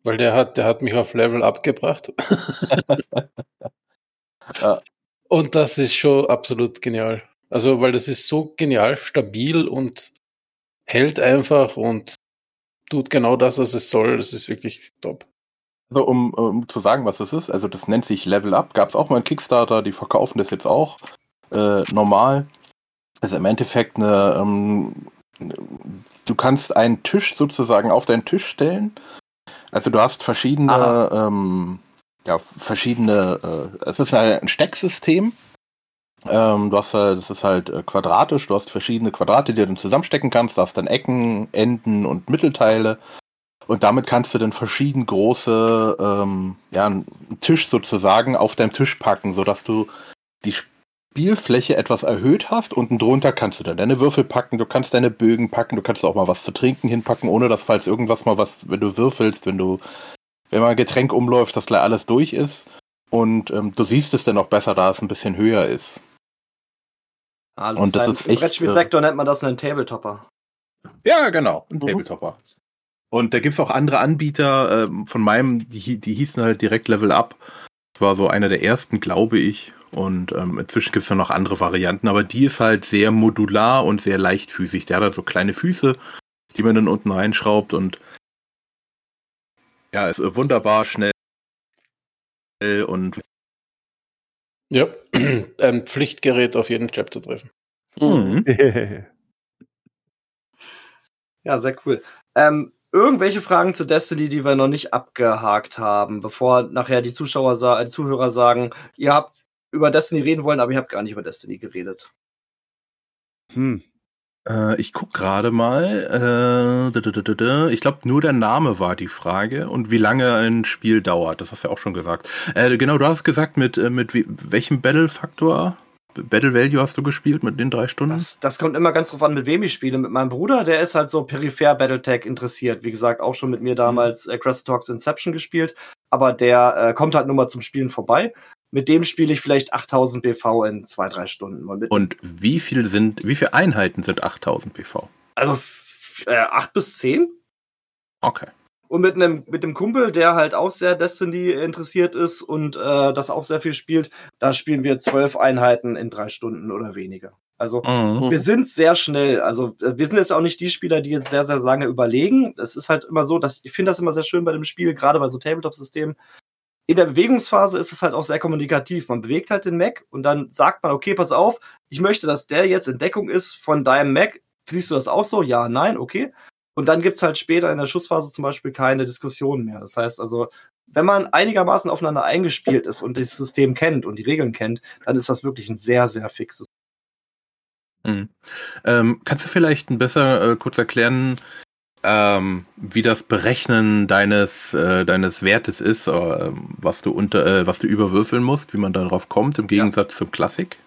Weil der hat, der hat mich auf Level abgebracht. Ja. Und das ist schon absolut genial. Also, weil das ist so genial, stabil und hält einfach und tut genau das, was es soll. Das ist wirklich top. Also um, um zu sagen, was das ist, also das nennt sich Level Up, gab es auch mal einen Kickstarter, die verkaufen das jetzt auch äh, normal. Also im Endeffekt eine, ähm, du kannst einen Tisch sozusagen auf deinen Tisch stellen. Also du hast verschiedene, ähm, ja, verschiedene, äh, es ist ein Stecksystem. Ähm, du hast halt, das ist halt äh, quadratisch, du hast verschiedene Quadrate, die du dann zusammenstecken kannst, du hast dann Ecken, Enden und Mittelteile. Und damit kannst du dann verschieden große, ähm, ja, einen Tisch sozusagen auf deinem Tisch packen, sodass du die Spielfläche etwas erhöht hast. Unten drunter kannst du dann deine Würfel packen, du kannst deine Bögen packen, du kannst auch mal was zu trinken hinpacken, ohne dass falls irgendwas mal was, wenn du würfelst, wenn du, wenn mal ein Getränk umläuft, dass gleich alles durch ist. Und ähm, du siehst es dann auch besser, da es ein bisschen höher ist. Also Und das ist echt, Brettspielsektor nennt man das einen Tabletopper. Ja, genau, ein Mhm. Tabletopper. Und da gibt's auch andere Anbieter ähm, von meinem, die, die hießen halt direkt Level Up. Das war so einer der ersten, glaube ich. Und ähm, inzwischen gibt's dann noch andere Varianten, aber die ist halt sehr modular und sehr leichtfüßig. Der hat halt so kleine Füße, die man dann unten reinschraubt und ja, ist äh, wunderbar schnell und Ja, ein Pflichtgerät auf jeden Chapter treffen. Mhm. Ja, sehr cool. Ähm, irgendwelche Fragen zu Destiny, die wir noch nicht abgehakt haben, bevor nachher die Zuschauer, sa die Zuhörer sagen, ihr habt über Destiny reden wollen, aber ihr habt gar nicht über Destiny geredet. Hm. Äh, ich guck gerade mal. Äh. Ich glaube, nur der Name war die Frage und wie lange ein Spiel dauert. Das hast du ja auch schon gesagt. Äh, genau, du hast gesagt, mit, äh, mit wie, welchem Battle-Faktor? Battle Value hast du gespielt mit den drei Stunden? Das, das kommt immer ganz drauf an, mit wem ich spiele. Mit meinem Bruder, der ist halt so peripher Battletech interessiert. Wie gesagt, auch schon mit mir damals äh, Crest Talks Inception gespielt. Aber der äh, kommt halt nur mal zum Spielen vorbei. Mit dem spiele ich vielleicht 8000 BV in zwei, drei Stunden. Und Und wie viel sind, wie viele Einheiten sind 8000 PV? also äh, acht bis zehn. Okay. Und mit einem mit dem Kumpel, der halt auch sehr Destiny interessiert ist und äh, das auch sehr viel spielt, da spielen wir zwölf Einheiten in drei Stunden oder weniger. Also Mhm. wir sind sehr schnell. Also äh, wir sind jetzt auch nicht die Spieler, die jetzt sehr, sehr lange überlegen. Es ist halt immer so, dass ich finde das immer sehr schön bei dem Spiel, gerade bei so Tabletop-Systemen. In der Bewegungsphase ist es halt auch sehr kommunikativ. Man bewegt halt den Mac und dann sagt man, okay, pass auf, ich möchte, dass der jetzt in Deckung ist von deinem Mac. Siehst du das auch so? Ja, nein, okay. Und dann gibt's halt später in der Schussphase zum Beispiel keine Diskussion mehr. Das heißt also, wenn man einigermaßen aufeinander eingespielt ist und das System kennt und die Regeln kennt, dann ist das wirklich ein sehr, sehr fixes. Mhm. Ähm, kannst du vielleicht ein besser äh, kurz erklären, ähm, wie das Berechnen deines äh, deines Wertes ist, äh, was du unter äh, was du überwürfeln musst, wie man darauf kommt im Gegensatz zum Klassik?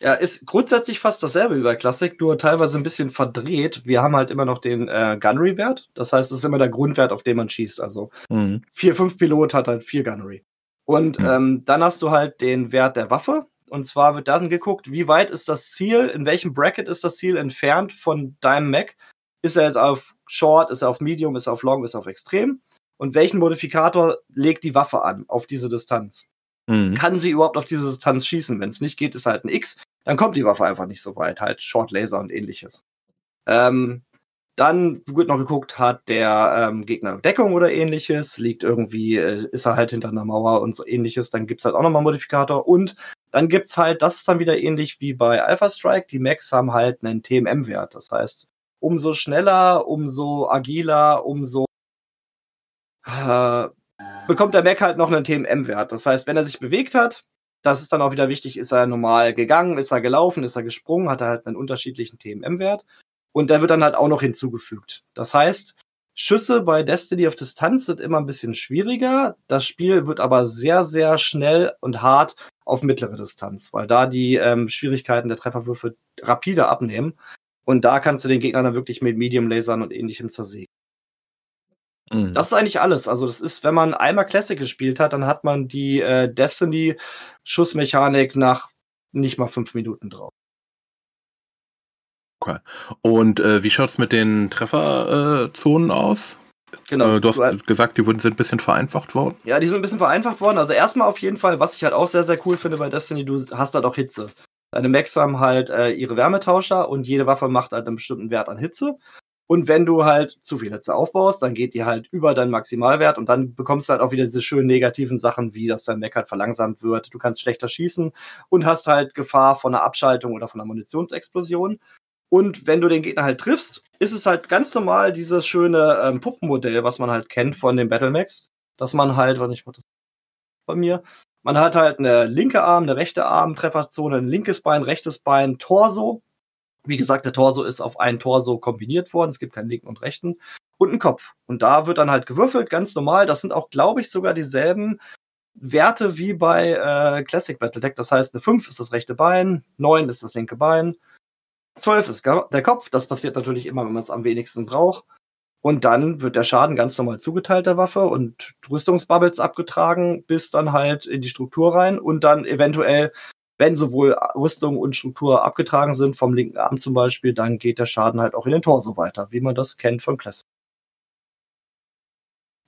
Ja, ist grundsätzlich fast dasselbe wie bei Classic, nur teilweise ein bisschen verdreht. Wir haben halt immer noch den äh, Gunnery-Wert. Das heißt, es ist immer der Grundwert, auf den man schießt. Also Mhm. 4-5 Pilot hat halt 4 Gunnery. Und Mhm. ähm, dann hast du halt den Wert der Waffe. Und zwar wird dann geguckt, wie weit ist das Ziel, in welchem Bracket ist das Ziel entfernt von deinem Mac. Ist er jetzt auf Short, ist er auf Medium, ist er auf Long, ist er auf Extrem? Und welchen Modifikator legt die Waffe an auf diese Distanz? Mhm. kann sie überhaupt auf diese Distanz schießen? Wenn es nicht geht, ist halt ein X. Dann kommt die Waffe einfach nicht so weit. Halt Short Laser und ähnliches. Ähm, dann wird noch geguckt, hat der ähm, Gegner Deckung oder ähnliches, liegt irgendwie, äh, ist er halt hinter einer Mauer und so ähnliches. Dann gibt's halt auch nochmal Modifikator. Und dann gibt's halt, das ist dann wieder ähnlich wie bei Alpha Strike, die Macs haben halt einen TMM-Wert. Das heißt, umso schneller, umso agiler, umso äh, bekommt der Mac halt noch einen TMM-Wert. Das heißt, wenn er sich bewegt hat, das ist dann auch wieder wichtig, ist er normal gegangen, ist er gelaufen, ist er gesprungen, hat er halt einen unterschiedlichen TMM-Wert. Und der wird dann halt auch noch hinzugefügt. Das heißt, Schüsse bei Destiny auf Distanz sind immer ein bisschen schwieriger. Das Spiel wird aber sehr, sehr schnell und hart auf mittlere Distanz, weil da die ähm, Schwierigkeiten der Trefferwürfe rapide abnehmen. Und da kannst du den Gegner dann wirklich mit Medium-Lasern und ähnlichem zersägen. Mhm. Das ist eigentlich alles. Also das ist, wenn man einmal Classic gespielt hat, dann hat man die äh, Destiny-Schussmechanik nach nicht mal fünf Minuten drauf. Und äh, wie schaut's mit den Trefferzonen äh, aus? Genau. Äh, du hast Du- gesagt, die wurden sind ein bisschen vereinfacht worden. Ja, die sind ein bisschen vereinfacht worden. Also erstmal auf jeden Fall, was ich halt auch sehr, sehr cool finde bei Destiny, du hast halt auch Hitze. Deine Max haben halt äh, ihre Wärmetauscher und jede Waffe macht halt einen bestimmten Wert an Hitze. Und wenn du halt zu viel Hitze aufbaust, dann geht die halt über deinen Maximalwert und dann bekommst du halt auch wieder diese schönen negativen Sachen, wie dass dein Mac halt verlangsamt wird, du kannst schlechter schießen und hast halt Gefahr von einer Abschaltung oder von einer Munitionsexplosion. Und wenn du den Gegner halt triffst, ist es halt ganz normal dieses schöne ähm, Puppenmodell, was man halt kennt von den Battlemax, dass man halt, warte, ich mach das bei mir, man hat halt eine linke Arm, eine rechte Arm, Trefferzone, ein linkes Bein, rechtes Bein, Torso. Wie gesagt, der Torso ist auf einen Torso kombiniert worden. Es gibt keinen linken und rechten. Und einen Kopf. Und da wird dann halt gewürfelt, ganz normal. Das sind auch, glaube ich, sogar dieselben Werte wie bei äh, Classic Battletech. Das heißt, eine 5 ist das rechte Bein, 9 ist das linke Bein, 12 ist der Kopf. Das passiert natürlich immer, wenn man es am wenigsten braucht. Und dann wird der Schaden ganz normal zugeteilt der Waffe und Rüstungsbubbles abgetragen bis dann halt in die Struktur rein und dann eventuell, wenn sowohl Rüstung und Struktur abgetragen sind, vom linken Arm zum Beispiel, dann geht der Schaden halt auch in den Torso weiter, wie man das kennt von Classic.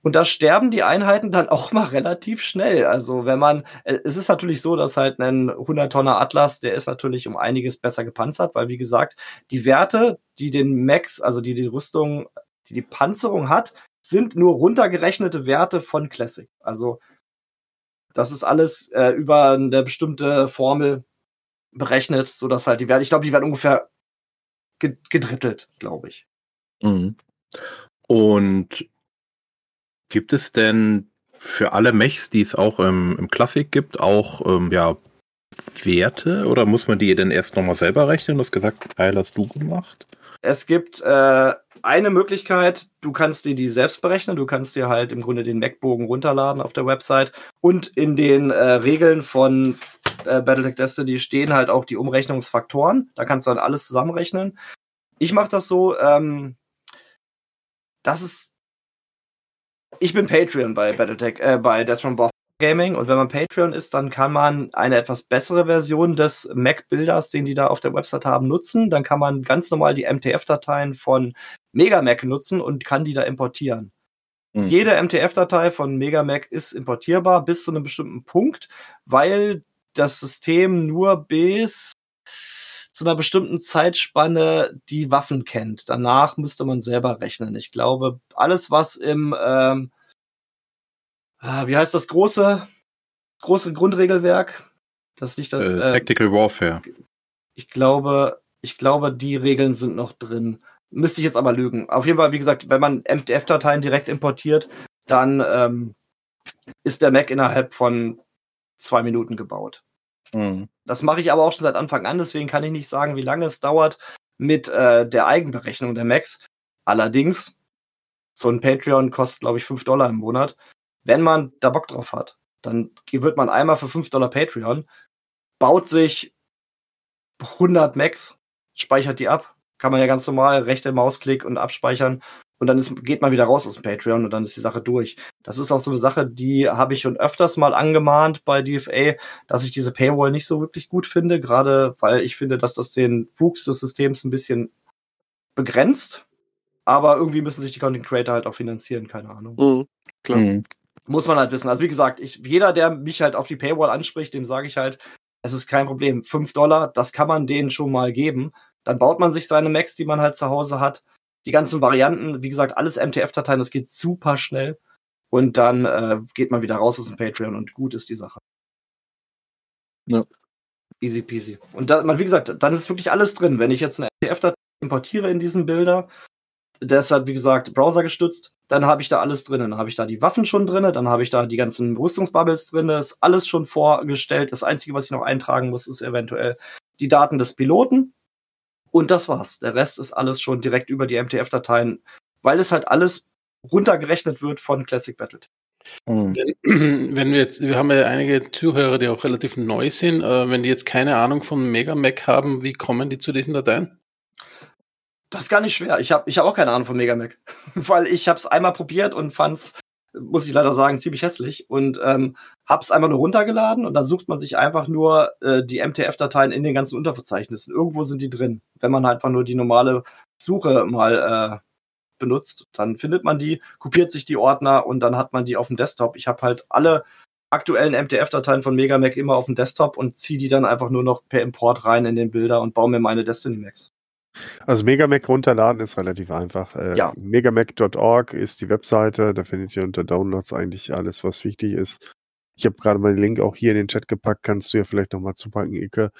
Und da sterben die Einheiten dann auch mal relativ schnell. Also wenn man, äh, es ist natürlich so, dass halt ein 100 Tonner Atlas, der ist natürlich um einiges besser gepanzert, weil wie gesagt, die Werte, die den Max, also die die Rüstung, die die Panzerung hat, sind nur runtergerechnete Werte von Classic. Also das ist alles äh, über eine bestimmte Formel berechnet, so dass halt die Werte, ich glaube, die werden ungefähr ge- gedrittelt, glaube ich. Mhm. Und gibt es denn für alle Mechs, die es auch im, im Classic gibt, auch ähm, ja, Werte oder muss man die denn erst nochmal selber rechnen? Du hast gesagt, Teil hast du gemacht. Es gibt äh, eine Möglichkeit, du kannst dir die selbst berechnen, du kannst dir halt im Grunde den Mac-Bogen runterladen auf der Website. Und in den äh, Regeln von äh, Battletech Destiny stehen halt auch die Umrechnungsfaktoren, da kannst du dann alles zusammenrechnen. Ich mache das so, ähm, das ist ich bin Patreon bei Battletech, äh, bei Death from Bob Gaming und wenn man Patreon ist, dann kann man eine etwas bessere Version des Mac-Bilders, den die da auf der Website haben, nutzen. Dann kann man ganz normal die MTF-Dateien von Megamac nutzen und kann die da importieren. Mhm. Jede MTF-Datei von Megamac ist importierbar bis zu einem bestimmten Punkt, weil das System nur bis zu einer bestimmten Zeitspanne die Waffen kennt. Danach müsste man selber rechnen. Ich glaube, alles, was im, ähm, ah, wie heißt das große, große Grundregelwerk? Das ist nicht das. Äh, äh, Tactical Warfare. ich glaube, ich glaube, die Regeln sind noch drin. Müsste ich jetzt aber lügen. Auf jeden Fall, wie gesagt, wenn man MDF-Dateien direkt importiert, dann ähm, ist der Mac innerhalb von zwei Minuten gebaut. Mhm. Das mache ich aber auch schon seit Anfang an, deswegen kann ich nicht sagen, wie lange es dauert mit äh, der Eigenberechnung der Macs. Allerdings, so ein Patreon kostet, glaube ich, 5 Dollar im Monat. Wenn man da Bock drauf hat, dann wird man einmal für 5 Dollar Patreon, baut sich 100 Macs, speichert die ab. Kann man ja ganz normal rechte Mausklick und abspeichern. Und dann ist, geht man wieder raus aus dem Patreon und dann ist die Sache durch. Das ist auch so eine Sache, die habe ich schon öfters mal angemahnt bei DFA, dass ich diese Paywall nicht so wirklich gut finde, gerade weil ich finde, dass das den Wuchs des Systems ein bisschen begrenzt. Aber irgendwie müssen sich die Content Creator halt auch finanzieren, keine Ahnung. Mhm, klar. Mhm. Muss man halt wissen. Also wie gesagt, ich, jeder, der mich halt auf die Paywall anspricht, dem sage ich halt, es ist kein Problem. Fünf Dollar, das kann man denen schon mal geben. Dann baut man sich seine Macs, die man halt zu Hause hat. Die ganzen Varianten, wie gesagt, alles MTF-Dateien, das geht super schnell. Und dann äh, geht man wieder raus aus dem Patreon und gut ist die Sache. Ja. Easy peasy. Und da, man, wie gesagt, dann ist wirklich alles drin. Wenn ich jetzt eine MTF-Datei importiere in diesen Bilder, der ist halt, wie gesagt, Browser gestützt, dann habe ich da alles drin. Dann habe ich da die Waffen schon drin, dann habe ich da die ganzen Rüstungsbubbles drin, ist alles schon vorgestellt. Das Einzige, was ich noch eintragen muss, ist eventuell die Daten des Piloten. Und das war's. Der Rest ist alles schon direkt über die MTF-Dateien, weil es halt alles runtergerechnet wird von Classic Battle. Mhm. Wenn, wenn wir jetzt, wir haben ja einige Zuhörer, die auch relativ neu sind, äh, wenn die jetzt keine Ahnung von Mega Mac haben, wie kommen die zu diesen Dateien? Das ist gar nicht schwer. Ich habe ich hab auch keine Ahnung von Mega Mac, weil ich habe es einmal probiert und fand's, muss ich leider sagen, ziemlich hässlich und ähm, hab's einfach nur runtergeladen und dann sucht man sich einfach nur äh, die MTF-Dateien in den ganzen Unterverzeichnissen. Irgendwo sind die drin. Wenn man halt einfach nur die normale Suche mal äh, benutzt, dann findet man die, kopiert sich die Ordner und dann hat man die auf dem Desktop. Ich habe halt alle aktuellen MTF-Dateien von Megamac immer auf dem Desktop und ziehe die dann einfach nur noch per Import rein in den Bilder und baue mir meine Destiny Macs. Also Megamac runterladen ist relativ einfach. Äh, Ja. Megamac.org ist die Webseite, da findet ihr unter Downloads eigentlich alles, was wichtig ist. Ich habe gerade mal den Link auch hier in den Chat gepackt, kannst du ja vielleicht nochmal zupacken, Ike.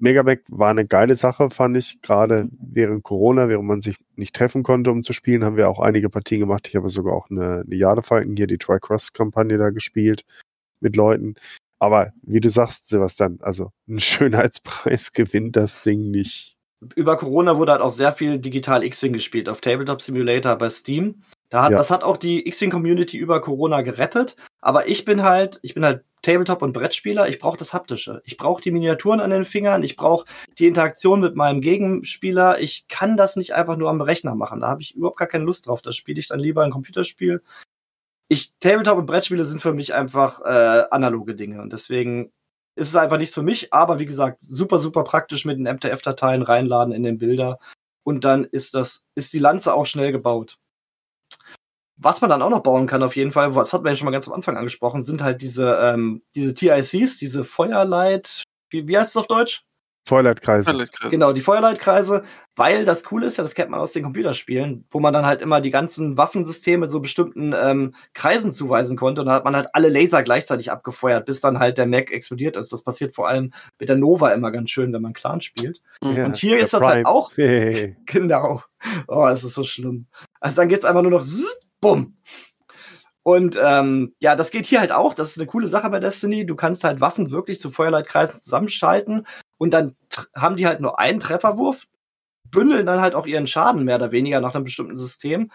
Megamac war eine geile Sache, fand ich, gerade während Corona, während man sich nicht treffen konnte, um zu spielen, haben wir auch einige Partien gemacht. Ich habe sogar auch eine, eine Jadefalken hier, die Tri-Cross-Kampagne da gespielt mit Leuten. Aber wie du sagst, Sebastian, also ein Schönheitspreis gewinnt das Ding nicht. Über Corona wurde halt auch sehr viel digital X-Wing gespielt auf Tabletop Simulator bei Steam. Da hat, Ja. Das hat auch die X-Wing Community über Corona gerettet. Aber ich bin halt, ich bin halt Tabletop und Brettspieler. Ich brauche das Haptische. Ich brauche die Miniaturen an den Fingern. Ich brauche die Interaktion mit meinem Gegenspieler. Ich kann das nicht einfach nur am Rechner machen. Da habe ich überhaupt gar keine Lust drauf. Da spiele ich dann lieber ein Computerspiel. Ich Tabletop und Brettspiele sind für mich einfach äh, analoge Dinge und deswegen ist es einfach nichts für mich, aber wie gesagt, super, super praktisch mit den MTF-Dateien reinladen in den Bilder und dann ist das, ist die Lanze auch schnell gebaut. Was man dann auch noch bauen kann, auf jeden Fall, was hatten wir ja schon mal ganz am Anfang angesprochen, sind halt diese, ähm, diese TICs, diese Feuerleit, wie, wie heißt es auf Deutsch? Feuerleitkreise. Herrlichkeit. Genau, die Feuerleitkreise, weil das Coole ist ja, das kennt man aus den Computerspielen, wo man dann halt immer die ganzen Waffensysteme so bestimmten ähm, Kreisen zuweisen konnte und dann hat man halt alle Laser gleichzeitig abgefeuert, bis dann halt der Mac explodiert ist. Das passiert vor allem mit der Nova immer ganz schön, wenn man Clan spielt. Mhm. Und hier ist das halt Prime. auch- Hey. Genau. Oh, es ist so schlimm. Also dann geht's einfach nur noch zzz, bumm. Und ähm, ja, das geht hier halt auch. Das ist eine coole Sache bei Destiny. Du kannst halt Waffen wirklich zu Feuerleitkreisen zusammenschalten und dann haben die halt nur einen Trefferwurf, bündeln dann halt auch ihren Schaden mehr oder weniger nach einem bestimmten System.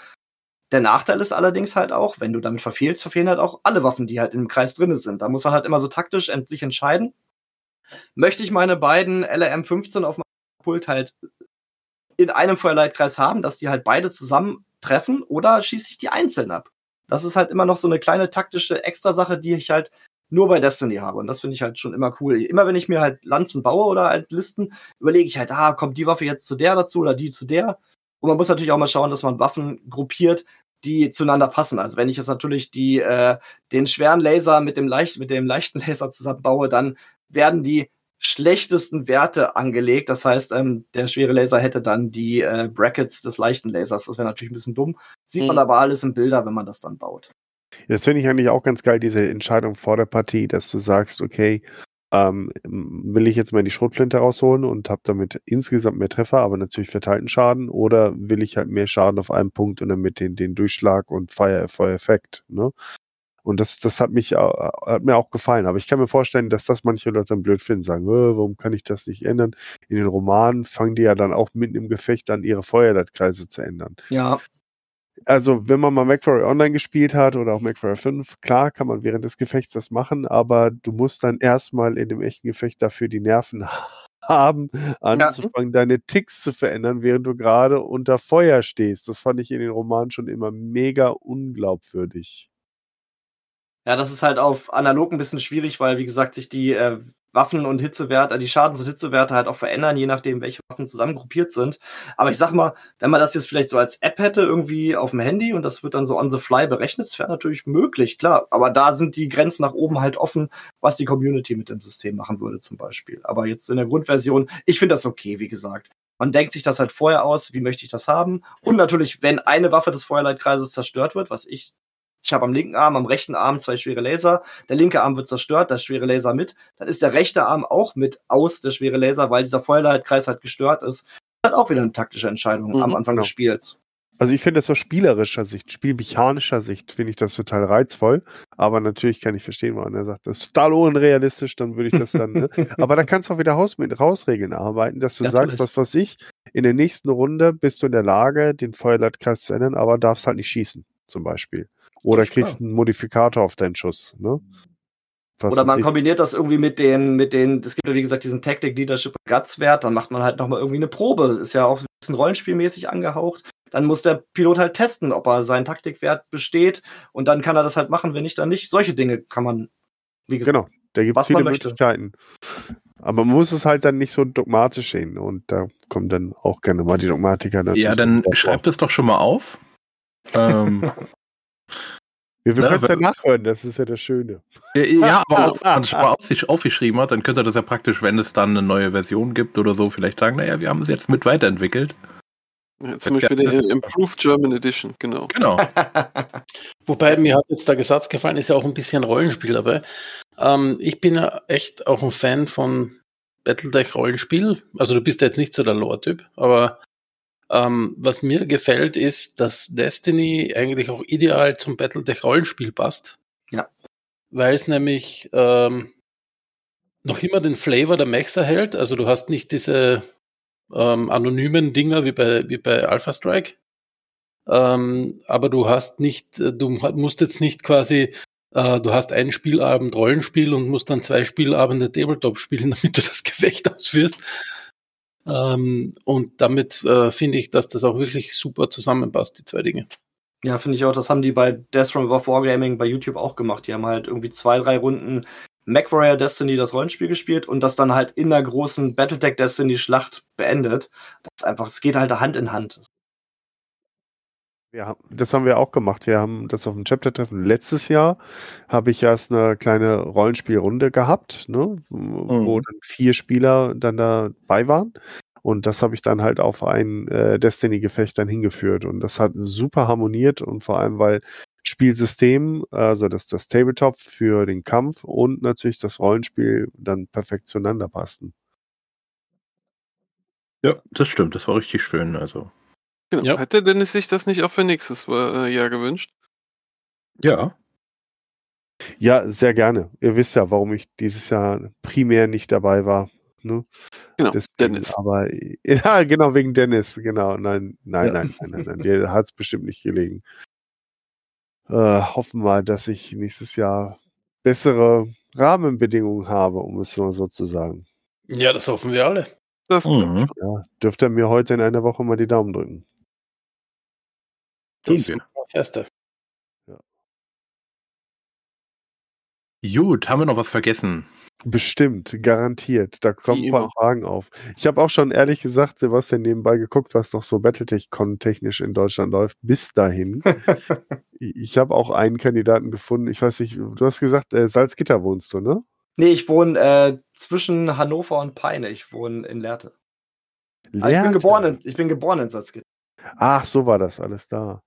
Der Nachteil ist allerdings halt auch, wenn du damit verfehlst, verfehlen halt auch alle Waffen, die halt im Kreis drin sind. Da muss man halt immer so taktisch sich entscheiden. Möchte ich meine beiden LRM-15 auf meinem Pult halt in einem Feuerleitkreis haben, dass die halt beide zusammen treffen oder schieße ich die einzeln ab? Das ist halt immer noch so eine kleine taktische Extrasache, die ich halt nur bei Destiny habe. Und das finde ich halt schon immer cool. Immer wenn ich mir halt Lanzen baue oder halt Listen, überlege ich halt, ah, kommt die Waffe jetzt zu der dazu oder die zu der? Und man muss natürlich auch mal schauen, dass man Waffen gruppiert, die zueinander passen. Also wenn ich jetzt natürlich die, äh, den schweren Laser mit dem, leicht, mit dem leichten Laser zusammenbaue, dann werden die schlechtesten Werte angelegt. Das heißt, ähm, der schwere Laser hätte dann die äh, Brackets des leichten Lasers. Das wäre natürlich ein bisschen dumm. Sieht man Mhm. aber alles im Bilder, wenn man das dann baut. Das finde ich eigentlich auch ganz geil, diese Entscheidung vor der Partie, dass du sagst, okay, ähm, will ich jetzt mal die Schrotflinte rausholen und habe damit insgesamt mehr Treffer, aber natürlich verteilten Schaden, oder will ich halt mehr Schaden auf einem Punkt und damit den, den Durchschlag und Feuereffekt, ne? Und das, das hat mich au- hat mir auch gefallen. Aber ich kann mir vorstellen, dass das manche Leute dann blöd finden, sagen, äh, warum kann ich das nicht ändern? In den Romanen fangen die ja dann auch mitten im Gefecht an, ihre Feuerleitkreise zu ändern Ja, also wenn man mal MacWarrior Online gespielt hat oder auch MacWarrior 5, klar kann man während des Gefechts das machen, aber du musst dann erstmal in dem echten Gefecht dafür die Nerven haben, anzufangen, deine Ticks zu verändern, während du gerade unter Feuer stehst. Das fand ich in den Romanen schon immer mega unglaubwürdig. Ja, das ist halt auf analog ein bisschen schwierig, weil, wie gesagt, sich die äh, Waffen und Hitzewerte, die Schadens- und Hitzewerte halt auch verändern, je nachdem, welche Waffen zusammengruppiert sind. Aber ich sag mal, wenn man das jetzt vielleicht so als App hätte, irgendwie auf dem Handy und das wird dann so on the fly berechnet, das wäre natürlich möglich, klar. Aber da sind die Grenzen nach oben halt offen, was die Community mit dem System machen würde, zum Beispiel. Aber jetzt in der Grundversion, ich finde das okay, wie gesagt. Man denkt sich das halt vorher aus, wie möchte ich das haben? Und natürlich, wenn eine Waffe des Feuerleitkreises zerstört wird, was ich ich habe am linken Arm, am rechten Arm zwei schwere Laser. Der linke Arm wird zerstört, der schwere Laser mit. Dann ist der rechte Arm auch mit aus, der schwere Laser, weil dieser Feuerleitkreis halt gestört ist. Das ist halt auch wieder eine taktische Entscheidung Mhm, am Anfang des Spiels. Also ich finde das aus spielerischer Sicht, spielmechanischer Sicht finde ich das total reizvoll. Aber natürlich kann ich verstehen, warum er sagt, das ist total unrealistisch, dann würde ich das dann. Ne? Aber da kannst du auch wieder Haus mit Rausregeln arbeiten, dass du Ja, sagst, natürlich. was weiß ich, in der nächsten Runde bist du in der Lage, den Feuerleitkreis zu ändern, aber darfst halt nicht schießen, zum Beispiel. Oder ist klar. kriegst einen Modifikator auf deinen Schuss. Ne? Was Oder man kombiniert das irgendwie mit den, mit den, es gibt ja wie gesagt diesen Tactic Leadership Guts Wert, dann macht man halt nochmal irgendwie eine Probe. Ist ja auch ein bisschen rollenspielmäßig angehaucht. Dann muss der Pilot halt testen, ob er seinen Taktikwert besteht und dann kann er das halt machen, wenn nicht, dann nicht. Solche Dinge kann man, wie gesagt, Genau, da gibt es Was viele man möchte. Möglichkeiten. Aber man muss es halt dann nicht so dogmatisch sehen. Und da kommen dann auch gerne mal die Dogmatiker dazu. Ja, dann schreibt es doch schon mal auf. Ähm, Wir, wir Ne, können es ja nachhören, das ist ja das Schöne. ja, aber auch, wenn man es auf, aufgeschrieben hat, dann könnte das ja praktisch, wenn es dann eine neue Version gibt oder so, vielleicht sagen, naja, wir haben es jetzt mit weiterentwickelt. Ja, zum Beispiel ja- die Improved German Edition, genau. Genau. Wobei mir hat jetzt der Gesatz gefallen, ist ja auch ein bisschen Rollenspiel dabei. Ähm, ich bin ja echt auch ein Fan von Battletech-Rollenspiel. Also du bist ja jetzt nicht so der Lore-Typ, aber ähm, was mir gefällt, ist, dass Destiny eigentlich auch ideal zum Battletech-Rollenspiel passt. Ja. Weil es nämlich ähm, noch immer den Flavor der Mechs erhält. Also du hast nicht diese ähm, anonymen Dinger wie bei, wie bei Alpha Strike. Ähm, aber du hast nicht, äh, du musst jetzt nicht quasi, äh, du hast einen Spielabend Rollenspiel und musst dann zwei Spielabende Tabletop spielen, damit du das Gefecht ausführst. Ähm, und damit äh, finde ich, dass das auch wirklich super zusammenpasst, die zwei Dinge. Ja, finde ich auch. Das haben die bei Death from Above Wargaming bei YouTube auch gemacht. Die haben halt irgendwie zwei, drei Runden MacWarrior Destiny das Rollenspiel gespielt und das dann halt in der großen Battletech Destiny Schlacht beendet. Das ist einfach, es geht halt Hand in Hand. Wir haben, das haben wir auch gemacht. Wir haben das auf dem Chapter-Treffen letztes Jahr, habe ich erst eine kleine Rollenspielrunde gehabt, ne, wo Mhm. dann vier Spieler dann dabei waren. Und das habe ich dann halt auf ein äh, Destiny-Gefecht dann hingeführt. Und das hat super harmoniert und vor allem, weil Spielsystem, also das, das Tabletop für den Kampf und natürlich das Rollenspiel dann perfekt zueinander passten. Ja, das stimmt. Das war richtig schön. Also. Genau. Ja. Hätte Dennis sich das nicht auch für nächstes äh, Jahr gewünscht? Ja. Ja, sehr gerne. Ihr wisst ja, warum ich dieses Jahr primär nicht dabei war. Ne? Genau, Deswegen, Dennis. Aber ja, genau, wegen Dennis, genau. Nein, nein, Ja. nein, nein, nein, nein. Dir hat es bestimmt nicht gelegen. Äh, hoffen mal, dass ich nächstes Jahr bessere Rahmenbedingungen habe, um es so, so zu sagen. Ja, das hoffen wir alle. Das Mhm. Ja, dürft ihr mir heute in einer Woche mal die Daumen drücken. Das wir. ist Feste. Gut, haben wir noch was vergessen? Bestimmt, garantiert. Da kommen ein paar. Fragen auf. Ich habe auch schon ehrlich gesagt, Sebastian, nebenbei geguckt, was noch so Battletech-Con technisch in Deutschland läuft. Bis dahin. ich habe auch einen Kandidaten gefunden. Ich weiß nicht, du hast gesagt, äh, Salzgitter wohnst du, ne? Nee, ich wohne äh, zwischen Hannover und Peine. Ich wohne in Lehrte. Aber ich bin Lehrte. geboren in, ich bin geboren in Salzgitter. Ach, so war das alles da.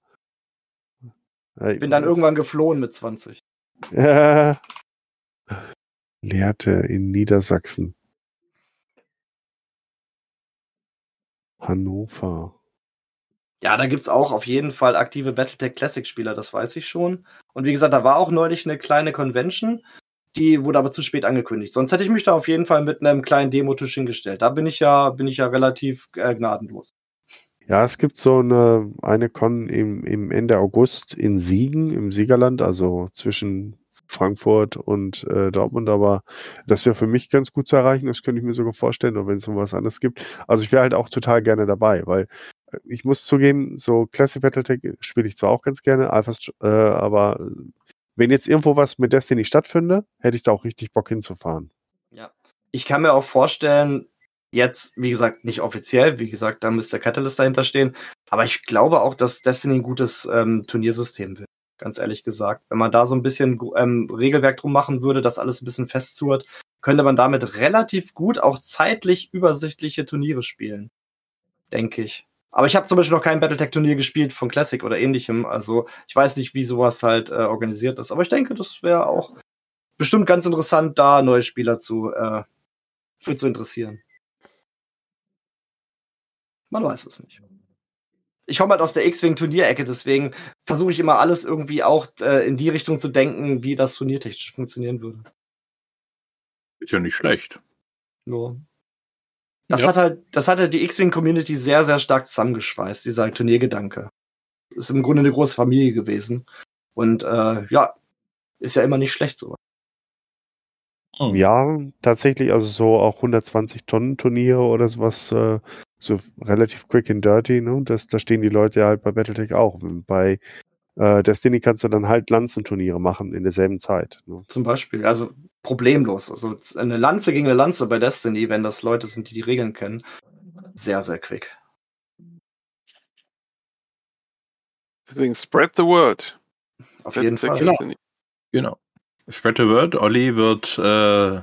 Ich bin dann irgendwann geflohen mit 20. Äh, Lehrte in Niedersachsen. Hannover. Ja, da gibt's auch auf jeden Fall aktive Battletech Classic-Spieler, das weiß ich schon. Und wie gesagt, da war auch neulich eine kleine Convention, die wurde aber zu spät angekündigt. Sonst hätte ich mich da auf jeden Fall mit einem kleinen Demotisch hingestellt. Da bin ich ja, bin ich ja relativ äh, gnadenlos. Ja, es gibt so eine, eine Con im, im Ende August in Siegen, im Siegerland, also zwischen Frankfurt und äh, Dortmund, aber das wäre für mich ganz gut zu erreichen. Das könnte ich mir sogar vorstellen, oder wenn es noch was anderes gibt. Also ich wäre halt auch total gerne dabei, weil äh, ich muss zugeben, so Classic Battletech spiele ich zwar auch ganz gerne, Alpha, äh, aber wenn jetzt irgendwo was mit Destiny stattfinde, hätte ich da auch richtig Bock hinzufahren. Ja. Ich kann mir auch vorstellen, jetzt, wie gesagt, nicht offiziell, wie gesagt, da müsste der Catalyst dahinter stehen, aber ich glaube auch, dass Destiny ein gutes ähm, Turniersystem wird ganz ehrlich gesagt. Wenn man da so ein bisschen ähm, Regelwerk drum machen würde, das alles ein bisschen festzurrt, könnte man damit relativ gut auch zeitlich übersichtliche Turniere spielen. Denke ich. Aber ich habe zum Beispiel noch kein Battletech-Turnier gespielt von Classic oder ähnlichem. Also ich weiß nicht, wie sowas halt äh, organisiert ist. Aber ich denke, das wäre auch bestimmt ganz interessant, da neue Spieler zu, äh, für zu interessieren. Man weiß es nicht ich komme halt aus der X-Wing-Turnierecke, deswegen versuche ich immer alles irgendwie auch äh, in die Richtung zu denken, wie das turniertechnisch funktionieren würde. Ist ja nicht schlecht. Nur. Das ja. hat halt, das hat halt die X-Wing-Community sehr, sehr stark zusammengeschweißt, dieser Turniergedanke. Ist im Grunde eine große Familie gewesen. Und äh, ja, ist ja immer nicht schlecht so. Hm. Ja, tatsächlich, also so auch 120 Tonnen Turniere oder sowas äh, so relativ quick and dirty, ne? Das, da stehen die Leute ja halt bei Battletech auch. Bei äh, Destiny kannst du dann halt Lanzenturniere machen in derselben Zeit. Ne? Zum Beispiel, also problemlos. Also eine Lanze gegen eine Lanze bei Destiny, wenn das Leute sind, die die Regeln kennen, sehr, sehr quick. Deswegen spread the word. Auf jeden Fall. Genau. genau. Spread the word. Olli wird äh,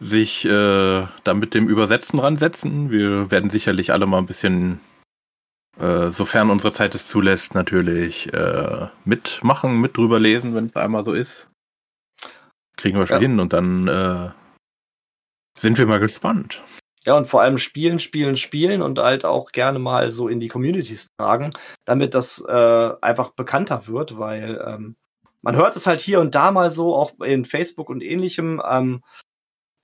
sich äh, da mit dem Übersetzen ransetzen. Wir werden sicherlich alle mal ein bisschen, äh, sofern unsere Zeit es zulässt, natürlich äh, mitmachen, mit drüber lesen, wenn es einmal so ist. Kriegen wir schon ja. hin und dann äh, sind wir mal gespannt. Ja, und vor allem spielen, spielen, spielen und halt auch gerne mal so in die Communities tragen, damit das äh, einfach bekannter wird, weil ähm, man hört es halt hier und da mal so, auch in Facebook und ähnlichem, ähm,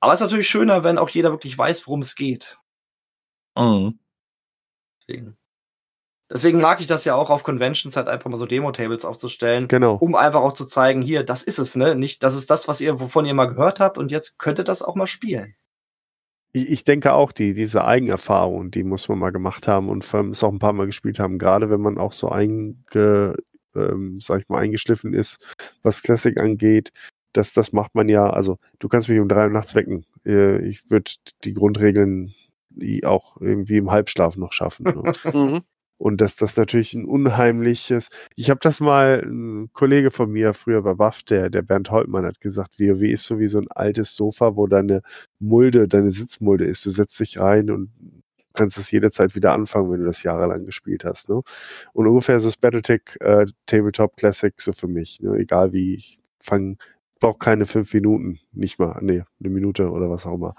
aber es ist natürlich schöner, wenn auch jeder wirklich weiß, worum es geht. Mhm. Deswegen. Deswegen mag ich das ja auch auf Conventions halt einfach mal so Demo-Tables aufzustellen. Genau. Um einfach auch zu zeigen, hier, das ist es, ne? Nicht, das ist das, was ihr, wovon ihr mal gehört habt und jetzt könnt ihr das auch mal spielen. Ich, denke auch, die, diese Eigenerfahrung, die muss man mal gemacht haben und vor allem es auch ein paar Mal gespielt haben, gerade wenn man auch so einge, ähm, sag ich mal, eingeschliffen ist, was Classic angeht, das, das macht man ja, also du kannst mich um drei Uhr nachts wecken. Äh, ich würde die Grundregeln auch irgendwie im Halbschlaf noch schaffen. Ne? mhm. Und dass das natürlich ein unheimliches. Ich habe das mal, ein Kollege von mir früher bei Waff, der, der Bernd Holtmann, hat gesagt, WoW ist so wie so ein altes Sofa, wo deine Mulde, deine Sitzmulde ist. Du setzt dich rein und kannst es jederzeit wieder anfangen, wenn du das jahrelang gespielt hast. Ne? Und ungefähr ist das Battletech äh, Tabletop Classic so für mich. Ne? Egal wie, ich fange braucht keine fünf Minuten, nicht mal, nee, eine Minute oder was auch immer.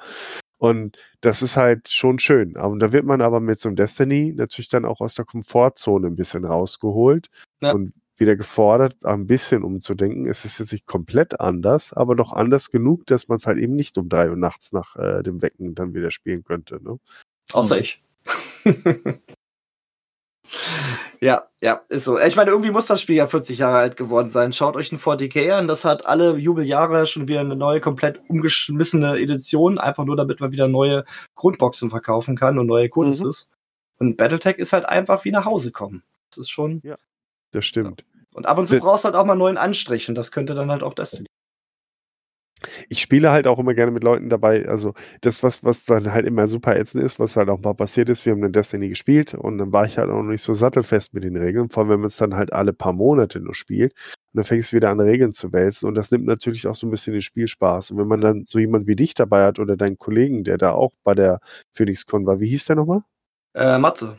Und das ist halt schon schön. Und da wird man aber mit so einem Destiny natürlich dann auch aus der Komfortzone ein bisschen rausgeholt ja. und wieder gefordert, ein bisschen umzudenken. Es ist jetzt nicht komplett anders, aber doch anders genug, dass man es halt eben nicht um drei Uhr nachts nach äh, dem Wecken dann wieder spielen könnte. Ne? Außer ich. Ja, ja, ist so. Ich meine, irgendwie muss das Spiel ja 40 Jahre alt geworden sein. Schaut euch ein 40k an, das hat alle Jubeljahre schon wieder eine neue, komplett umgeschmissene Edition, einfach nur damit man wieder neue Grundboxen verkaufen kann und neue Kunst mhm. ist. Und Battletech ist halt einfach wie nach Hause kommen. Das ist schon. Ja, das stimmt. Ja. Und ab und zu brauchst du halt auch mal einen neuen Anstrich und das könnte dann halt auch Destiny ich spiele halt auch immer gerne mit Leuten dabei. Also das, was, was dann halt immer super ätzend ist, was halt auch mal passiert ist, wir haben dann Destiny gespielt und dann war ich halt auch noch nicht so sattelfest mit den Regeln, vor allem wenn man es dann halt alle paar Monate nur spielt. Und dann fängst du wieder an, Regeln zu wälzen und das nimmt natürlich auch so ein bisschen den Spielspaß. Und wenn man dann so jemand wie dich dabei hat oder deinen Kollegen, der da auch bei der PhoenixCon war, wie hieß der nochmal? Äh, Matze.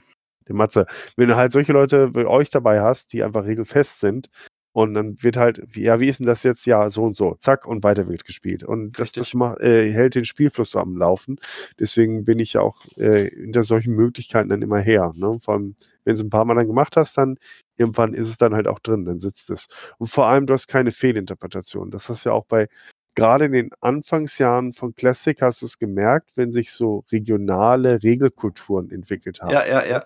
Der Matze. Wenn du halt solche Leute wie euch dabei hast, die einfach regelfest sind, und dann wird halt, ja, wie ist denn das jetzt? Ja, so und so, zack, und weiter wird gespielt. Und das, das macht, äh, hält den Spielfluss am Laufen. Deswegen bin ich ja auch äh, hinter solchen Möglichkeiten dann immer her. Ne? Vor allem, wenn du es ein paar Mal dann gemacht hast, dann irgendwann ist es dann halt auch drin, dann sitzt es. Und vor allem, du hast keine Fehlinterpretation. Das hast du ja auch bei, gerade in den Anfangsjahren von Classic hast du es gemerkt, wenn sich so regionale Regelkulturen entwickelt haben. Ja, ja, ja.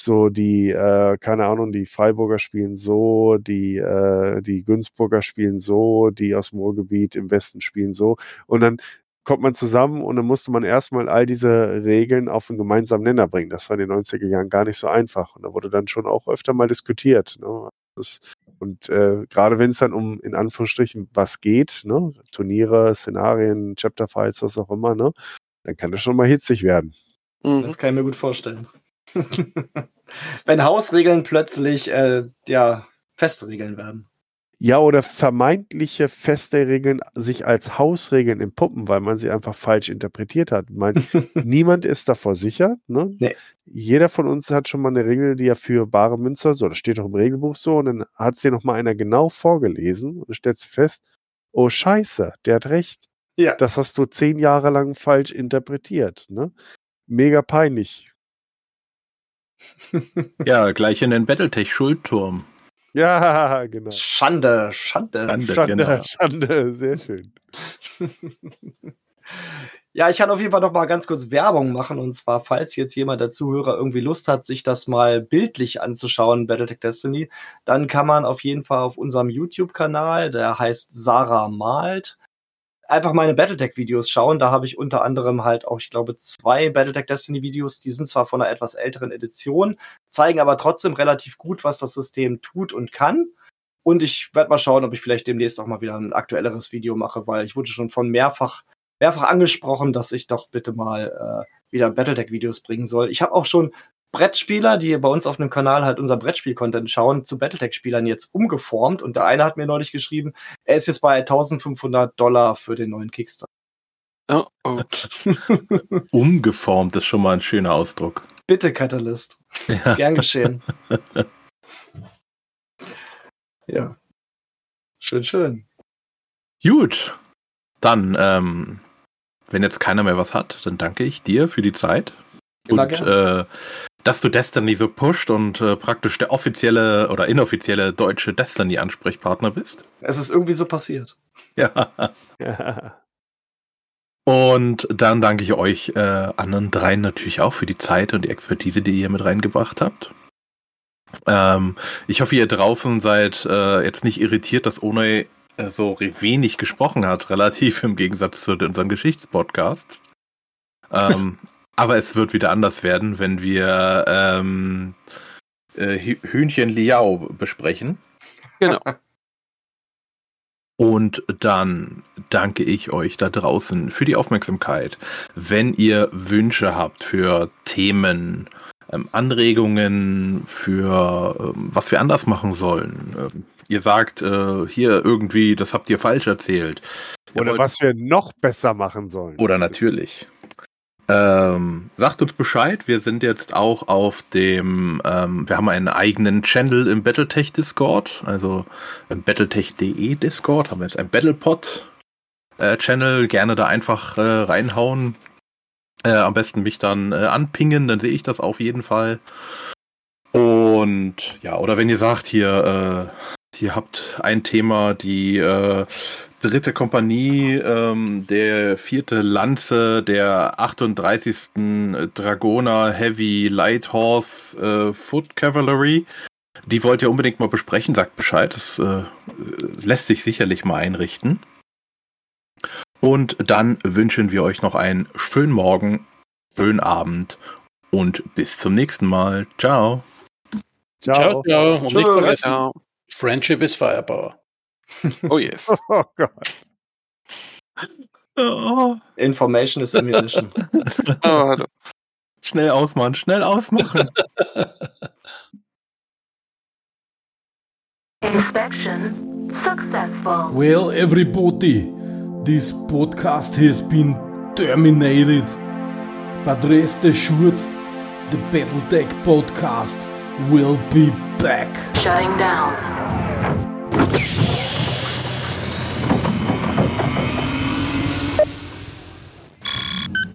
So die, äh, keine Ahnung, die Freiburger spielen so, die, äh, die Günzburger spielen so, die aus dem Ruhrgebiet im Westen spielen so. Und dann kommt man zusammen und dann musste man erstmal all diese Regeln auf einen gemeinsamen Nenner bringen. Das war in den 90er Jahren gar nicht so einfach. Und da wurde dann schon auch öfter mal diskutiert. Ne? Das, und äh, gerade wenn es dann um, in Anführungsstrichen, was geht, ne? Turniere, Szenarien, Chapter Fights, was auch immer, ne? dann kann das schon mal hitzig werden. Mhm. Das kann ich mir gut vorstellen. Wenn Hausregeln plötzlich äh, ja, feste Regeln werden. Ja, oder vermeintliche feste Regeln sich als Hausregeln entpuppen, weil man sie einfach falsch interpretiert hat. Ich meine, niemand ist davor sicher. Ne? Nee. Jeder von uns hat schon mal eine Regel, die ja für bare Münze, so, das steht doch im Regelbuch so, und dann hat es dir nochmal einer genau vorgelesen und stellt fest, oh Scheiße, der hat recht. Ja. Das hast du zehn Jahre lang falsch interpretiert. Ne? Mega peinlich. Ja, gleich in den Battletech-Schulturm. Ja, genau. Schande, Schande. Schande. Schande, genau. Schande, sehr schön. Ja, ich kann auf jeden Fall noch mal ganz kurz Werbung machen. Und zwar, falls jetzt jemand der Zuhörer irgendwie Lust hat, sich das mal bildlich anzuschauen, Battletech Destiny, dann kann man auf jeden Fall auf unserem YouTube-Kanal, der heißt Sarah malt, einfach meine Battletech-Videos schauen. Da habe ich unter anderem halt auch, ich glaube, zwei Battletech Destiny-Videos. Die sind zwar von einer etwas älteren Edition, zeigen aber trotzdem relativ gut, was das System tut und kann. Und ich werde mal schauen, ob ich vielleicht demnächst auch mal wieder ein aktuelleres Video mache, weil ich wurde schon von mehrfach mehrfach angesprochen, dass ich doch bitte mal äh, wieder Battletech-Videos bringen soll. Ich habe auch schon Brettspieler, die bei uns auf dem Kanal halt unser Brettspiel-Content schauen, zu Battletech-Spielern jetzt umgeformt. Und der eine hat mir neulich geschrieben, er ist jetzt bei 1500 Dollar für den neuen Kickstarter. Oh, oh. Umgeformt ist schon mal ein schöner Ausdruck. Bitte, Catalyst. Ja. Gern geschehen. ja. Schön, schön. Gut. Dann, ähm, wenn jetzt keiner mehr was hat, dann danke ich dir für die Zeit. Immer und äh, dass du Destiny so pusht und äh, praktisch der offizielle oder inoffizielle deutsche Destiny-Ansprechpartner bist. Es ist irgendwie so passiert. Ja. Ja. Und dann danke ich euch äh, anderen dreien natürlich auch für die Zeit und die Expertise, die ihr mit reingebracht habt. Ähm, ich hoffe, ihr draußen seid äh, jetzt nicht irritiert, dass Onei äh, so wenig gesprochen hat, relativ im Gegensatz zu unserem Geschichtspodcast. Ähm, aber es wird wieder anders werden, wenn wir ähm, äh, Hü- Hühnchen Liao besprechen. Genau. Und dann danke ich euch da draußen für die Aufmerksamkeit. Wenn ihr Wünsche habt für Themen, ähm, Anregungen, für ähm, was wir anders machen sollen, ähm, ihr sagt äh, hier irgendwie, das habt ihr falsch erzählt. Oder wollt- was wir noch besser machen sollen. Oder natürlich. Ähm, sagt uns Bescheid. Wir sind jetzt auch auf dem, ähm, wir haben einen eigenen Channel im Battletech Discord, also im Battletech.de Discord haben wir jetzt einen Battlepod äh, Channel. Gerne da einfach äh, reinhauen. Äh, am besten mich dann äh, anpingen, dann sehe ich das auf jeden Fall. Und ja, oder wenn ihr sagt, hier, äh, ihr habt ein Thema, die äh, dritte Kompanie, ähm, der vierte Lanze, der 38. Dragoner Heavy Light Horse äh, Foot Cavalry. Die wollt ihr unbedingt mal besprechen, sagt Bescheid. Das äh, lässt sich sicherlich mal einrichten. Und dann wünschen wir euch noch einen schönen Morgen, schönen Abend und bis zum nächsten Mal. Ciao. Ciao, ciao. Und nicht Tschö. vergessen, Ja. Friendship is Firepower. Oh yes. Oh god. Oh, Information is ammunition. Oh, hallo. schnell ausmachen, schnell ausmachen. Inspection successful. Well, everybody, this podcast has been terminated. But rest assured, the Battletech podcast will be back. Shutting down.